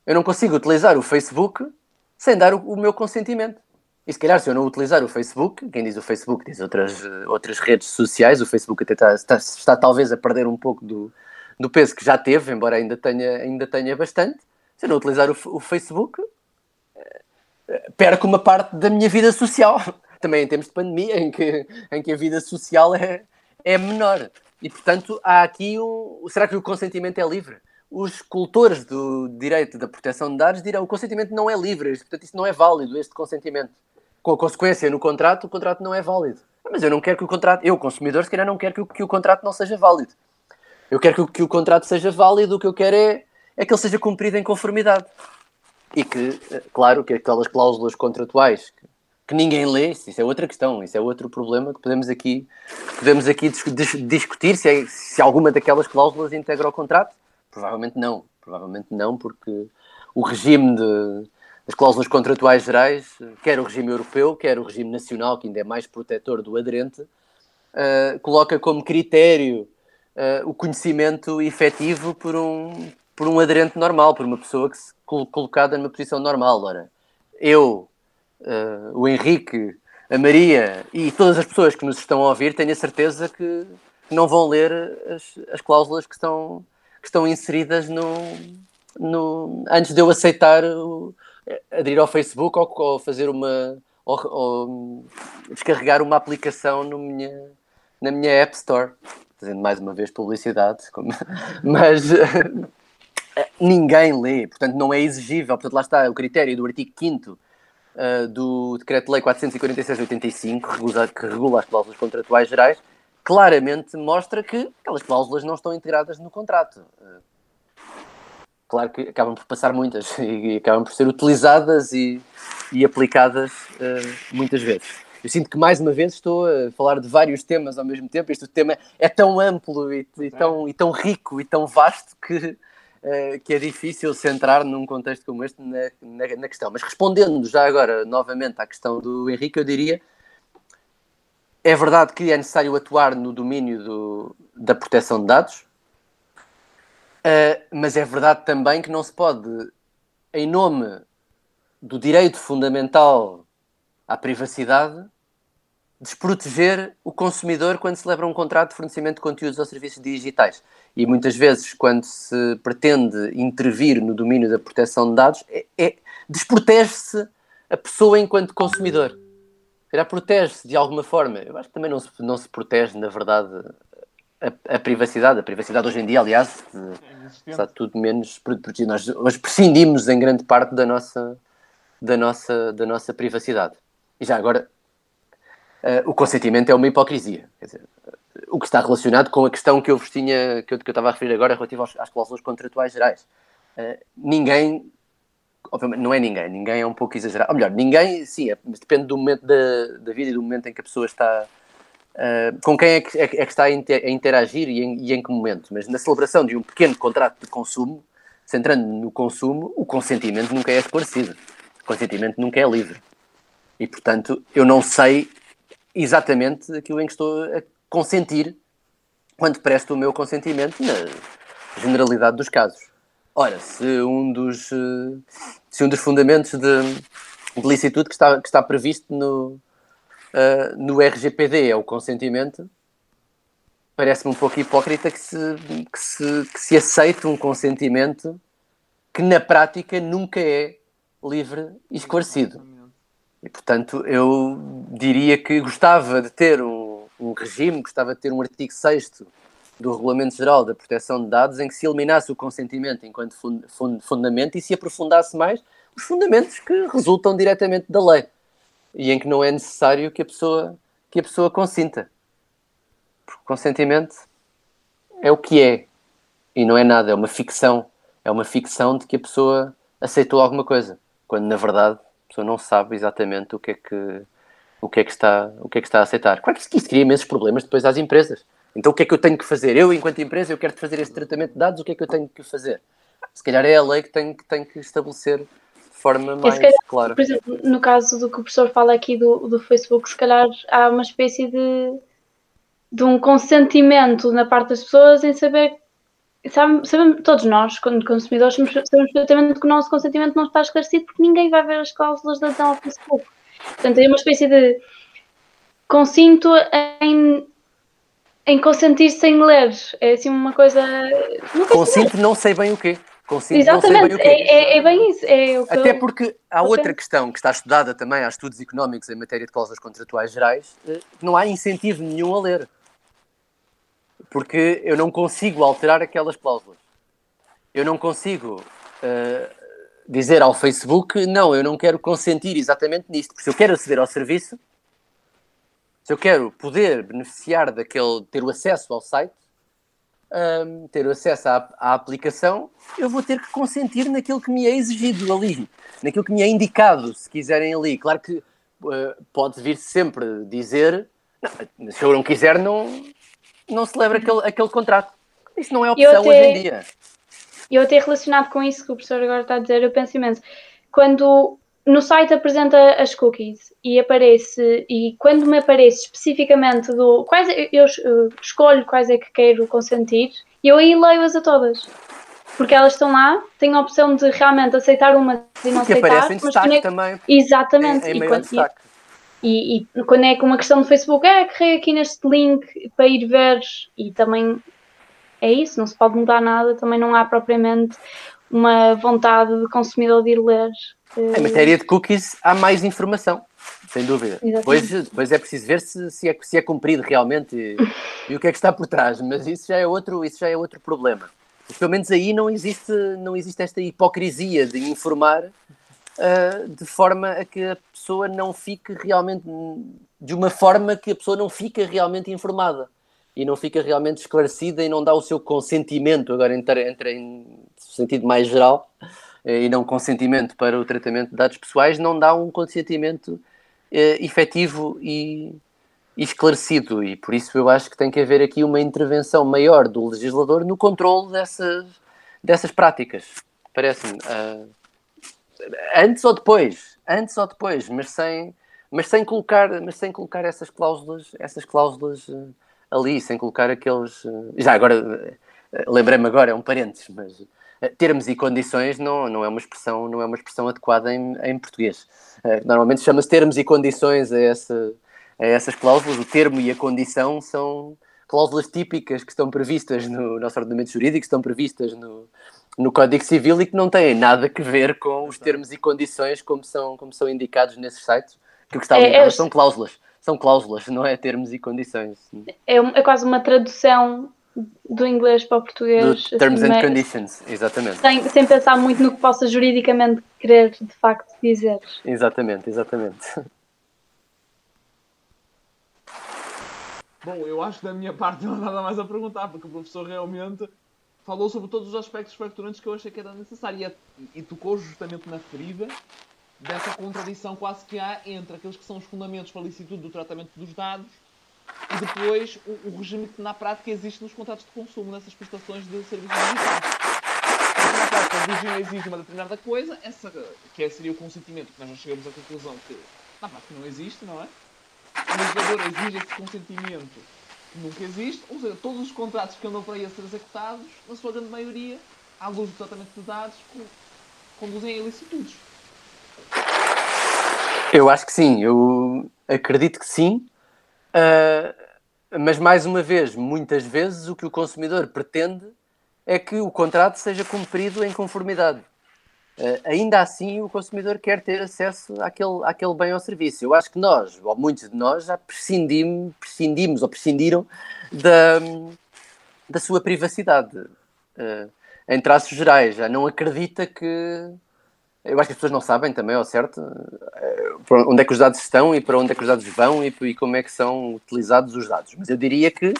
Speaker 4: Eu não consigo utilizar o Facebook sem dar o, o meu consentimento. E se calhar, se eu não utilizar o Facebook, quem diz o Facebook diz outras, outras redes sociais, o Facebook até está, está, está talvez a perder um pouco do, do peso que já teve, embora ainda tenha, ainda tenha bastante. Se eu não utilizar o, o Facebook, eh, perco uma parte da minha vida social também em tempos de pandemia, em que, em que a vida social é, é menor. E, portanto, há aqui um. Será que o consentimento é livre? Os cultores do direito da proteção de dados dirão que o consentimento não é livre, portanto, isso não é válido, este consentimento. Com a consequência no contrato, o contrato não é válido. Mas eu não quero que o contrato, eu, consumidor, se calhar não quero que o, que o contrato não seja válido. Eu quero que o, que o contrato seja válido, o que eu quero é, é que ele seja cumprido em conformidade. E que, eh, claro, que aquelas cláusulas contratuais que que ninguém lê, isso é outra questão, isso é outro problema que podemos aqui, podemos aqui discutir se, é, se alguma daquelas cláusulas integra o contrato. Provavelmente não, provavelmente não, porque o regime de, das cláusulas contratuais gerais, quer o regime europeu, quer o regime nacional, que ainda é mais protetor do aderente, uh, coloca como critério uh, o conhecimento efetivo por um, por um aderente normal, por uma pessoa que se col colocada numa posição normal. Ora, eu, uh, o Henrique, a Maria e todas as pessoas que nos estão a ouvir, tenho a certeza que não vão ler as, as cláusulas que estão, que estão inseridas no, no, antes de eu aceitar o, aderir ao Facebook ou, ou fazer uma ou, ou, descarregar uma aplicação no minha, na minha App Store. Fazendo mais uma vez publicidade, como... mas eh, ninguém lê, portanto não é exigível, portanto lá está o critério do artigo 5 uh, do Decreto-Lei 446-85, que regula as cláusulas contratuais gerais, claramente mostra que aquelas cláusulas não estão integradas no contrato. Uh, claro que acabam por passar muitas e, e acabam por ser utilizadas e, e aplicadas uh, muitas vezes eu sinto que mais uma vez estou a falar de vários temas ao mesmo tempo. Este tema é tão amplo e, e tão, e tão rico e tão vasto que, uh, que é difícil centrar num contexto como este na, na, na, questão. Mas respondendo já agora novamente à questão do Henrique, eu diria é verdade que é necessário atuar no domínio do, da proteção de dados, uh, mas é verdade também que não se pode, em nome do direito fundamental à privacidade, desproteger o consumidor quando celebra um contrato de fornecimento de conteúdos ou serviços digitais. E muitas vezes, quando se pretende intervir no domínio da proteção de dados, é, é desprotege-se a pessoa enquanto consumidor. Já protege-se de alguma forma. Eu acho que também não se, não se protege, na verdade, a, a privacidade. A privacidade hoje em dia, aliás, é está tudo menos protegido. Nós hoje prescindimos em grande parte da nossa, da nossa, da nossa privacidade. E já agora, uh, o consentimento é uma hipocrisia. Quer dizer, o que está relacionado com a questão que eu vos tinha, que eu, que eu estava a referir agora, relativa às cláusulas contratuais gerais. Uh, ninguém, obviamente, não é ninguém, ninguém é um pouco exagerado. Ou melhor, ninguém, sim, é, mas depende do momento da, da vida e do momento em que a pessoa está. Uh, com quem é que, é, é que está a, a interagir e em, e em, que momento. Mas na celebração de um pequeno contrato de consumo, centrando no consumo, o consentimento nunca é esclarecido. O consentimento nunca é livre. E, portanto, eu não sei exatamente aquilo em que estou a consentir quando presto o meu consentimento na generalidade dos casos. Ora, se um dos, eh, se um dos fundamentos de, de licitude que está, que está previsto no, uh, no RGPD é o consentimento, parece-me um pouco hipócrita que se, que, se, que se aceite um consentimento que na prática nunca é livre e esclarecido. E, portanto, eu diria que gostava de ter um, um regime, gostava de ter um artigo 6 do Regulamento Geral da Proteção de Dados em que se eliminasse o consentimento enquanto fund, fund, fundamento e se aprofundasse mais os fundamentos que resultam diretamente da lei e em que não é necessário que a pessoa, que a pessoa consinta. Porque consentimento é o que é e não é nada, é uma ficção. É uma ficção de que a pessoa aceitou alguma coisa, quando na verdade pessoa não sabe exatamente o que é que, o que, é que, está, o que, é que está a aceitar. Claro que isso cria imensos problemas depois às empresas. Então o que é que eu tenho que fazer? Eu, enquanto empresa, eu quero fazer este tratamento de dados, o que é que eu tenho que fazer? Se calhar é a lei que tem que, tem que estabelecer de forma mais calhar, clara.
Speaker 3: Por exemplo, no caso do que o professor fala aqui do, do Facebook, se calhar há uma espécie de, de um consentimento na parte das pessoas em saber sabe, sabemos, todos nós, quando consumidores, sabemos, perfeitamente que o nosso consentimento não está esclarecido porque ninguém vai ver as cláusulas da adesão ao Facebook. Portanto, é uma espécie de consinto em, em consentir sem ler. É assim uma coisa.
Speaker 4: Consinto não sei bem o quê.
Speaker 3: Consinto Exatamente, não sei bem. É, é, é bem isso. É
Speaker 4: Até porque há outra questão que está estudada também, há estudos económicos em matéria de cláusulas contratuais gerais, eh, não há incentivo nenhum a ler porque eu não consigo alterar aquelas cláusulas. Eu não consigo uh, dizer ao Facebook, não, eu não quero consentir exatamente nisto, porque se eu quero aceder ao serviço, se eu quero poder beneficiar daquele, ter o acesso ao site, um, ter o acesso à, à, aplicação, eu vou ter que consentir naquilo que me é exigido ali, naquilo que me é indicado, se quiserem ali. Claro que uh, pode vir sempre dizer, não, se eu não quiser, não, não celebra aquele, aquele contrato. Isso não é opção até, hoje em dia.
Speaker 3: Eu até relacionado com isso que o professor agora está a dizer, eu penso imenso. Quando no site apresenta as cookies e aparece, e quando me aparece especificamente do quais é, eu, eu escolho quais é que quero consentir, e eu aí leio-as a todas. Porque elas estão lá, tenho a opção de realmente aceitar uma e não
Speaker 4: que
Speaker 3: aceitar.
Speaker 4: aparece em
Speaker 3: mas
Speaker 4: destaque
Speaker 3: quando é-
Speaker 4: também.
Speaker 3: Exatamente.
Speaker 4: Em, em
Speaker 3: e, quando,
Speaker 4: destaque.
Speaker 3: e, e quando é com uma questão do Facebook, é carrega aqui neste link para ir ver e também é isso, não se pode mudar nada, também não há propriamente uma vontade de consumidor de ir ler. eh,
Speaker 4: Em matéria de cookies, há mais informação, sem dúvida. Depois, depois é preciso ver se, se, é, se é cumprido realmente e, e o que é que está por trás, mas isso já é outro, isso já é outro problema. Mas pelo menos aí não existe, não existe esta hipocrisia de informar ah, de forma a que a pessoa não fique realmente, de uma forma que a pessoa não fica realmente informada e não fica realmente esclarecida e não dá o seu consentimento, agora entra, entra em sentido mais geral, eh, e não consentimento para o tratamento de dados pessoais, não dá um consentimento eh, efetivo e, e esclarecido. E por isso eu acho que tem que haver aqui uma intervenção maior do legislador no controle dessas, dessas práticas. Parece-me. ah, antes ou depois, antes ou depois, mas sem, mas sem colocar, mas sem colocar essas cláusulas, essas cláusulas eh, ali, sem colocar aqueles. eh, Já agora, eh, lembrei-me agora, é um parênteses, mas eh, termos e condições não, não, é uma expressão, não é uma expressão adequada em, em português. Normalmente chama-se termos e condições a, essa, a essas cláusulas. O termo e a condição são cláusulas típicas que estão previstas no nosso ordenamento jurídico, estão previstas no, no Código Civil e que não têm nada a ver com os termos e condições como são, como são indicados nesses sites. Que o que está
Speaker 3: É, é-
Speaker 4: são cláusulas. São cláusulas, não é termos e condições.
Speaker 3: é, é quase uma tradução do inglês para o
Speaker 4: Do
Speaker 3: português.
Speaker 4: terms
Speaker 3: assim,
Speaker 4: and conditions, exatamente.
Speaker 3: Sem, sem pensar muito no que possa juridicamente querer de facto dizer.
Speaker 4: Exatamente, exatamente.
Speaker 2: Bom, eu acho que da minha parte não há nada mais a perguntar, porque o professor realmente falou sobre todos os aspectos facturantes que eu achei que era necessário e, e tocou justamente na ferida dessa contradição quase que há entre aqueles que são os fundamentos para a licitude do tratamento dos dados e depois o, o regime que na prática existe nos contratos de consumo, nessas prestações de serviços digitais. Na prática o regime exige uma determinada coisa, essa que é- seria o consentimento, que nós já chegamos à conclusão que na prática não existe, não é? o legislador exige esse consentimento que nunca existe, ou seja, todos os contratos que andam para aí a ser executados, na sua grande maioria, à luz do tratamento de dados, con- conduzem a ilicitudes.
Speaker 4: Eu acho que sim, eu acredito que sim, ah, mas mais uma vez, muitas vezes o que o consumidor pretende é que o contrato seja cumprido em conformidade. Ah, ainda assim, o consumidor quer ter acesso àquele, àquele bem ou serviço. Eu acho que nós, ou muitos de nós, já prescindimos, prescindimos ou prescindiram da, da sua privacidade. Ah, em traços gerais, já não acredita que. Eu acho que as pessoas não sabem também, ao certo, para onde é que os dados estão e para onde é que os dados vão e, e como é que são utilizados os dados. Mas eu diria que,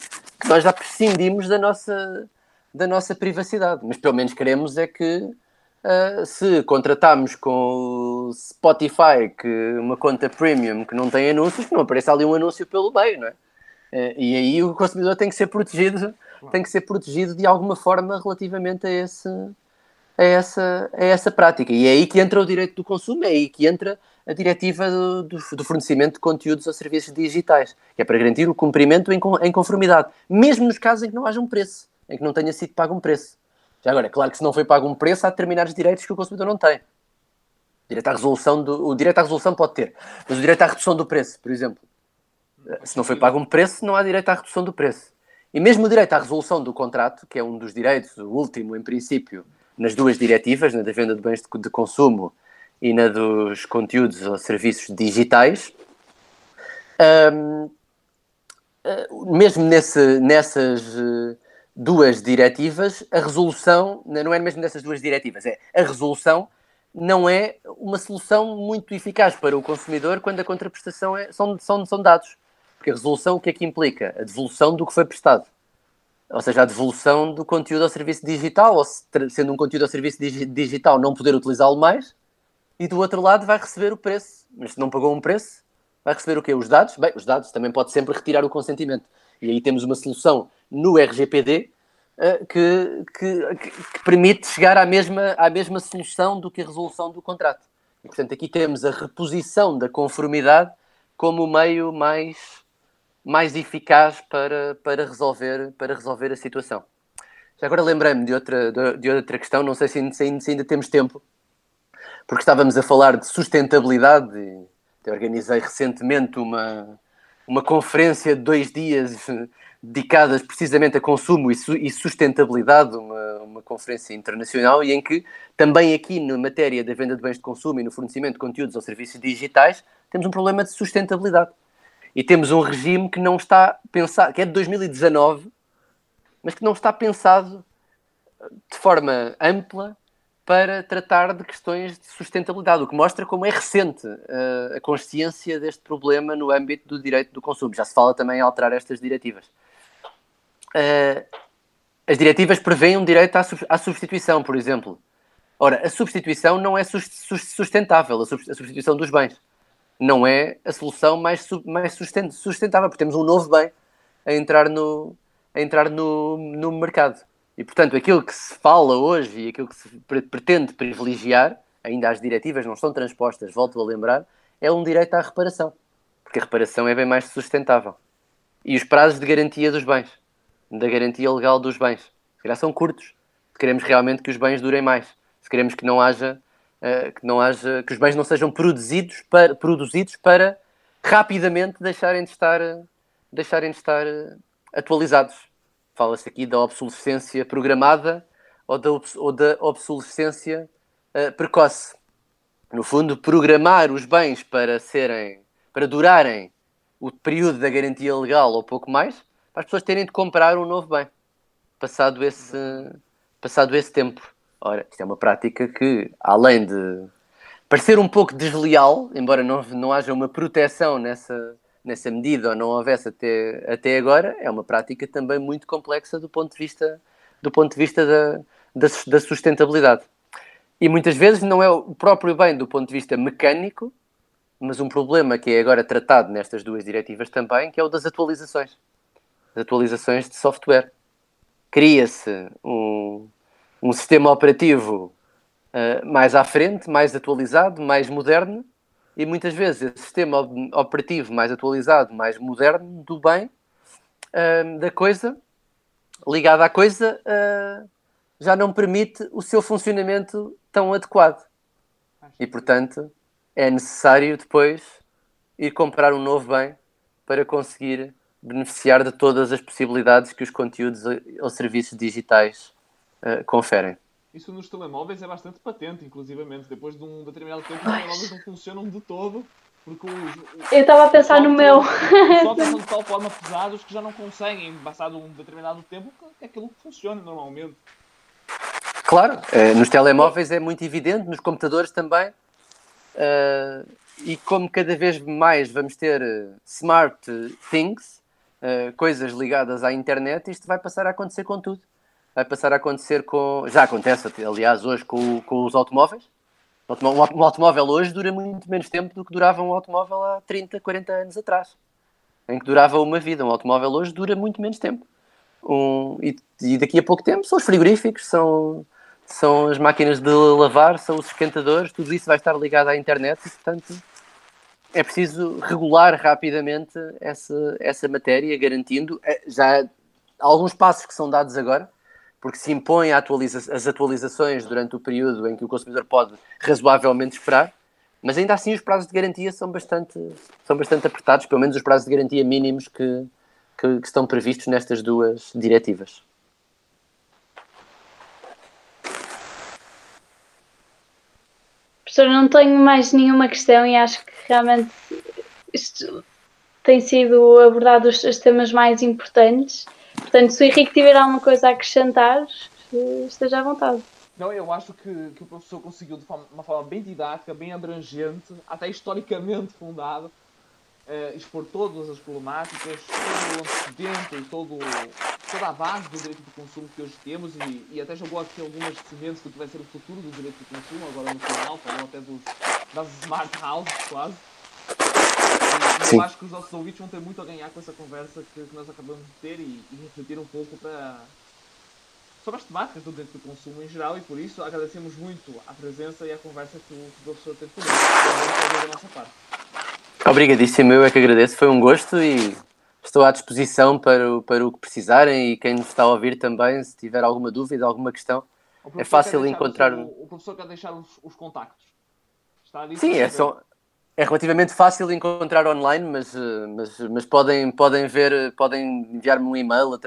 Speaker 4: nós já prescindimos da nossa, da nossa privacidade. Mas pelo menos queremos é que ah, se contratarmos com o Spotify que uma conta premium que não tem anúncios, que não apareça ali um anúncio pelo meio, não é? Eh, E aí o consumidor tem que ser protegido, tem que ser protegido de alguma forma relativamente a esse, a essa, a essa prática. E é aí que entra o direito do consumo, é aí que entra a diretiva do, do, do fornecimento de conteúdos ou serviços digitais, que é para garantir o cumprimento em, em conformidade, mesmo nos casos em que não haja um preço, em que não tenha sido pago um preço. Já agora, é claro que se não foi pago um preço, há determinados direitos que o consumidor não tem. O direito à resolução, do, o direito à resolução pode ter, mas o direito à redução do preço, por exemplo. Se não foi pago um preço, não há direito à redução do preço. E mesmo o direito à resolução do contrato, que é um dos direitos, o último, em princípio, nas duas diretivas, na da venda de bens de, de consumo e na dos conteúdos ou serviços digitais, hum, eh, mesmo nesse, nessas eh, duas diretivas, a resolução, não é mesmo nessas duas diretivas, é a resolução não é uma solução muito eficaz para o consumidor quando a contraprestação é, são, são, são dados. Porque a resolução o que é que implica? A devolução do que foi prestado. Ou seja, a devolução do conteúdo ao serviço digital, ou se, sendo um conteúdo ao serviço digi- digital, não poder utilizá-lo mais, e do outro lado vai receber o preço. Mas se não pagou um preço, vai receber o quê? Os dados? Bem, os dados também pode sempre retirar o consentimento. E aí temos uma solução no RGPD eh, que, que, que- que permite chegar à mesma, à mesma solução do que a resolução do contrato. E, portanto, aqui temos a reposição da conformidade como o meio mais, mais eficaz para, para, resolver, para resolver a situação. Já agora lembrei-me de outra, de, outra questão, não sei se, se, ainda temos tempo, porque estávamos a falar de sustentabilidade e organizei recentemente uma, uma conferência de dois dias dedicadas precisamente a consumo e, sustentabilidade, uma, uma conferência internacional, e em que também aqui na matéria da venda de bens de consumo e no fornecimento de conteúdos ou serviços digitais, temos um problema de sustentabilidade. E temos um regime que não está pensado, que é de 2019, mas que não está pensado de forma ampla para tratar de questões de sustentabilidade, o que mostra como é recente uh, a consciência deste problema no âmbito do direito do consumo. Já se fala também em alterar estas diretivas. Uh, as diretivas prevêem um direito à, à, substituição, por exemplo. Ora, a substituição não é sustentável, a substituição dos bens. Não é a solução mais, mais sustentável, porque temos um novo bem a entrar no, a entrar no, no mercado. E, portanto, aquilo que se fala hoje e aquilo que se pretende privilegiar, ainda as diretivas não estão transpostas, volto a lembrar, é um direito à reparação. Porque a reparação é bem mais sustentável. E os prazos de garantia dos bens, da garantia legal dos bens, calhar são curtos. Se queremos realmente que os bens durem mais. Se queremos que não haja, que, não haja que os bens não sejam produzidos para, produzidos para rapidamente deixarem de estar, deixarem de estar uh, atualizados Fala-se aqui da obsolescência programada ou da, ou da obsolescência uh, precoce. No fundo, programar os bens para serem, para durarem o período da garantia legal ou pouco mais, para as pessoas terem de comprar um novo bem, passado esse, passado esse tempo. Ora, isto é uma prática que, além de parecer um pouco desleal, embora não, não haja uma proteção nessa, nessa medida ou não houvesse até, até agora, é uma prática também muito complexa do ponto de vista, do ponto de vista da, da, da sustentabilidade. E muitas vezes não é o próprio bem do ponto de vista mecânico, mas um problema que é agora tratado nestas duas diretivas também, que é o das atualizações. As atualizações de software. Cria-se um, um sistema operativo uh, mais à frente, mais atualizado, mais moderno, e muitas vezes esse sistema operativo mais atualizado, mais moderno do bem, uh, da coisa, ligado à coisa, uh, já não permite o seu funcionamento tão adequado. E, portanto, é necessário depois ir comprar um novo bem para conseguir beneficiar de todas as possibilidades que os conteúdos ou serviços digitais uh, conferem.
Speaker 2: Isso nos telemóveis é bastante patente, inclusivamente. Depois de um determinado tempo, os telemóveis não funcionam de todo. Porque os,
Speaker 3: Eu estava a pensar no meu.
Speaker 2: Os softwares são de tal forma pesados que já não conseguem, passado um determinado tempo, que aquilo funcione normalmente.
Speaker 4: Claro, é, nos telemóveis é muito evidente, nos computadores também. Uh, e como cada vez mais vamos ter eh, smart things, uh, coisas ligadas à internet, isto vai passar a acontecer com tudo vai passar a acontecer com. Já acontece, aliás, hoje com, com os automóveis. Um automóvel hoje dura muito menos tempo do que durava um automóvel há 30, 40 anos atrás, em que durava uma vida. Um automóvel hoje dura muito menos tempo. Um, e, e, daqui a pouco tempo são os frigoríficos, são, são as máquinas de lavar, são os esquentadores, tudo isso vai estar ligado à internet e, portanto, é preciso regular rapidamente essa, essa matéria, garantindo eh, já há alguns passos que são dados agora, porque se impõem atualiza as atualizações durante o período em que o consumidor pode razoavelmente esperar, mas ainda assim os prazos de garantia são bastante, são bastante apertados, pelo menos os prazos de garantia mínimos que, que, que estão previstos nestas duas diretivas.
Speaker 3: Professor, não tenho mais nenhuma questão e acho que realmente isto tem sido abordado os, os temas mais importantes. Portanto, se o Henrique tiver alguma coisa a acrescentar, esteja à vontade.
Speaker 2: Não, eu acho que, que o professor conseguiu de forma, uma forma bem didática, bem abrangente, até historicamente fundada, eh, expor todas as problemáticas, todo o antecedente e todo, toda a base do direito do consumo que hoje temos e, e até jogou aqui algumas sementes do que vai ser o futuro do direito do consumo, agora no final, falou até dos, das smart houses quase. Sim. Eu acho que os nossos ouvintes vão ter muito a ganhar com essa conversa que, que nós acabamos de ter e, e refletir um pouco para sobre as temáticas do direito do consumo em geral e por isso agradecemos muito a presença e a conversa que o professor teve conosco. da nossa parte.
Speaker 4: Obrigadíssimo, eu é que agradeço, foi um gosto e estou à disposição para o, para o que precisarem e quem nos está a ouvir também, se tiver alguma dúvida, alguma questão, é fácil encontrar.
Speaker 2: O, o, professor quer deixar os, os contactos.
Speaker 4: Sim, é só. É relativamente fácil encontrar online, mas, mas, mas podem, podem ver, podem enviar-me um e-mail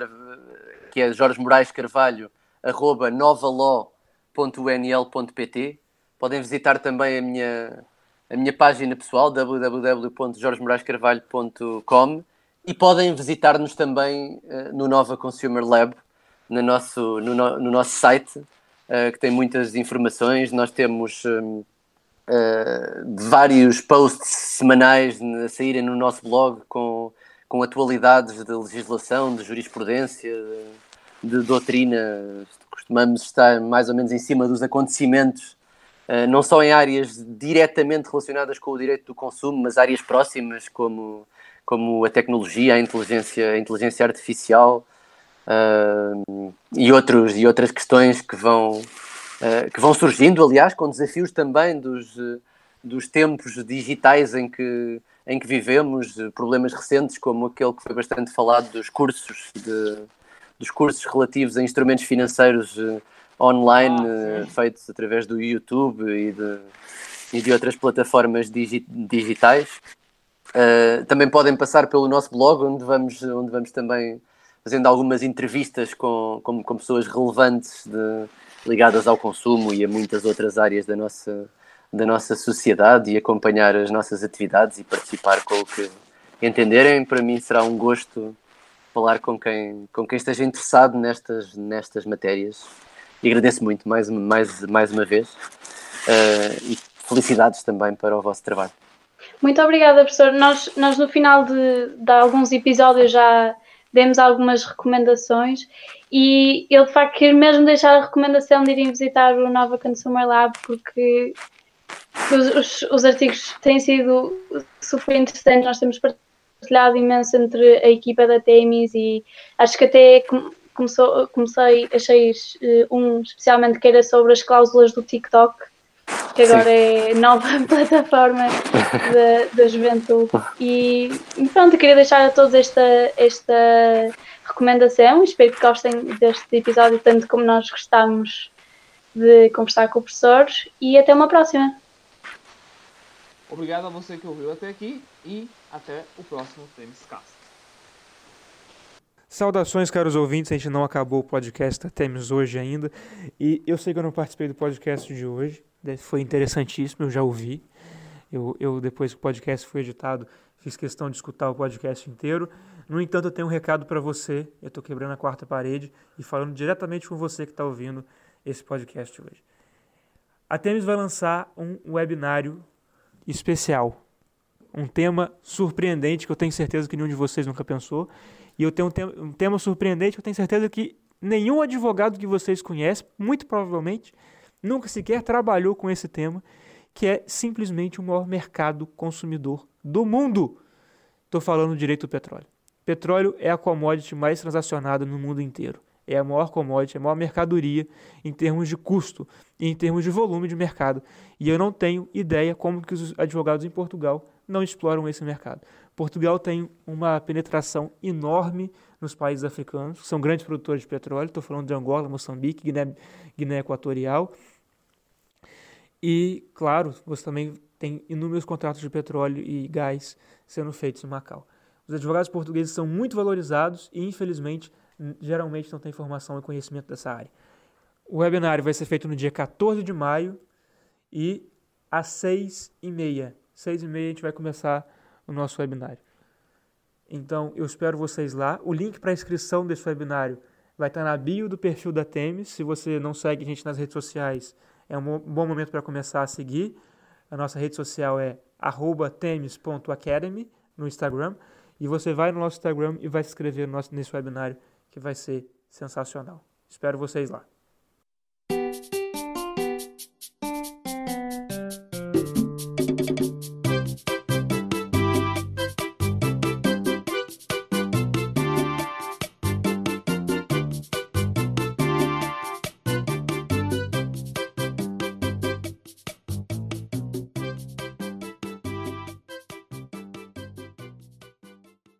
Speaker 4: que é jorgemoraescarvalho.novaló.unl.pt Podem visitar também a minha, a minha página pessoal www.jorgemoraescarvalho.com e podem visitar-nos também uh, no Nova Consumer Lab, no nosso, no, no, no nosso site, uh, que tem muitas informações. Nós temos um, uh, vários posts semanais a saírem no nosso blog com, com atualidades de legislação, de jurisprudência, de, de doutrina. Costumamos estar mais ou menos em cima dos acontecimentos, uh, não só em áreas diretamente relacionadas com o direito do consumo, mas áreas próximas como, como a tecnologia, a inteligência, a inteligência artificial. Uh, e, outros, e outras questões que vão, que vão surgindo, aliás, com desafios também dos, uh, dos tempos digitais em que, em que vivemos, problemas recentes como aquele que foi bastante falado dos cursos, de, dos cursos relativos a instrumentos financeiros eh, online ah, feitos através do YouTube e de, e de outras plataformas digi digitais. Uh, também podem passar pelo nosso blog, onde vamos, onde vamos também fazendo algumas entrevistas com, com, com pessoas relevantes de, ligadas ao consumo e a muitas outras áreas da nossa, da nossa sociedade e acompanhar as nossas atividades e participar com o que entenderem. Para mim será um gosto falar com quem, com quem esteja interessado nestas, nestas matérias. E agradeço muito mais, mais, mais uma vez uh, e felicidades também para o vosso trabalho.
Speaker 3: Muito obrigada, professor. Nós, nós no final de, de alguns episódios já demos algumas recomendações e eu de facto quero mesmo deixar a recomendação de irem visitar o Nova Consumer Lab porque os, os, os artigos têm sido super interessantes, nós temos partilhado imenso entre a equipa da Temis e acho que até começou, comecei, achei eh, um especialmente que era sobre as cláusulas do TikTok que agora Sim. é nova plataforma da, da juventude. E pronto, queria deixar a todos esta, esta recomendação. Espero que gostem deste episódio tanto como nós gostamos de conversar com o professor e até uma próxima.
Speaker 2: Obrigado a você que ouviu até aqui e até o próximo Temescast.
Speaker 5: Saudações, caros ouvintes. A gente não acabou o podcast da Temes hoje ainda. E eu sei que eu não participei do podcast de hoje, foi interessantíssimo, eu já ouvi. Eu, eu, depois que o podcast foi editado, fiz questão de escutar o podcast inteiro. No entanto, eu tenho um recado para você. Eu estou quebrando a quarta parede e falando diretamente com você que está ouvindo esse podcast hoje. A Temis vai lançar um webinário especial. Um tema surpreendente que eu tenho certeza que nenhum de vocês nunca pensou. E eu tenho um tema, um tema surpreendente que eu tenho certeza que nenhum advogado que vocês conhecem, muito provavelmente, nunca sequer trabalhou com esse tema, que é simplesmente o maior mercado consumidor do mundo. Estou falando do direito do petróleo. Petróleo é a commodity mais transacionada no mundo inteiro. É a maior commodity, a maior mercadoria em termos de custo e em termos de volume de mercado. E eu não tenho ideia como que os advogados em Portugal não exploram esse mercado. Portugal tem uma penetração enorme nos países africanos, que são grandes produtores de petróleo. Estou falando de Angola, Moçambique, Guiné, Guiné Equatorial. E, claro, você também tem inúmeros contratos de petróleo e gás sendo feitos em Macau. Os advogados portugueses são muito valorizados e, infelizmente, geralmente não têm formação e conhecimento dessa área. O webinário vai ser feito no dia 14 de maio e às 6h30. 6h30 a gente vai começar o nosso webinário. Então, eu espero vocês lá. O link para a inscrição desse webinário vai estar na bio do perfil da Temis. Se você não segue a gente nas redes sociais, é um bom momento para começar a seguir. A nossa rede social é temis.academy no Instagram. E você vai no nosso Instagram e vai se inscrever no nosso, nesse webinário, que vai ser sensacional. Espero vocês lá.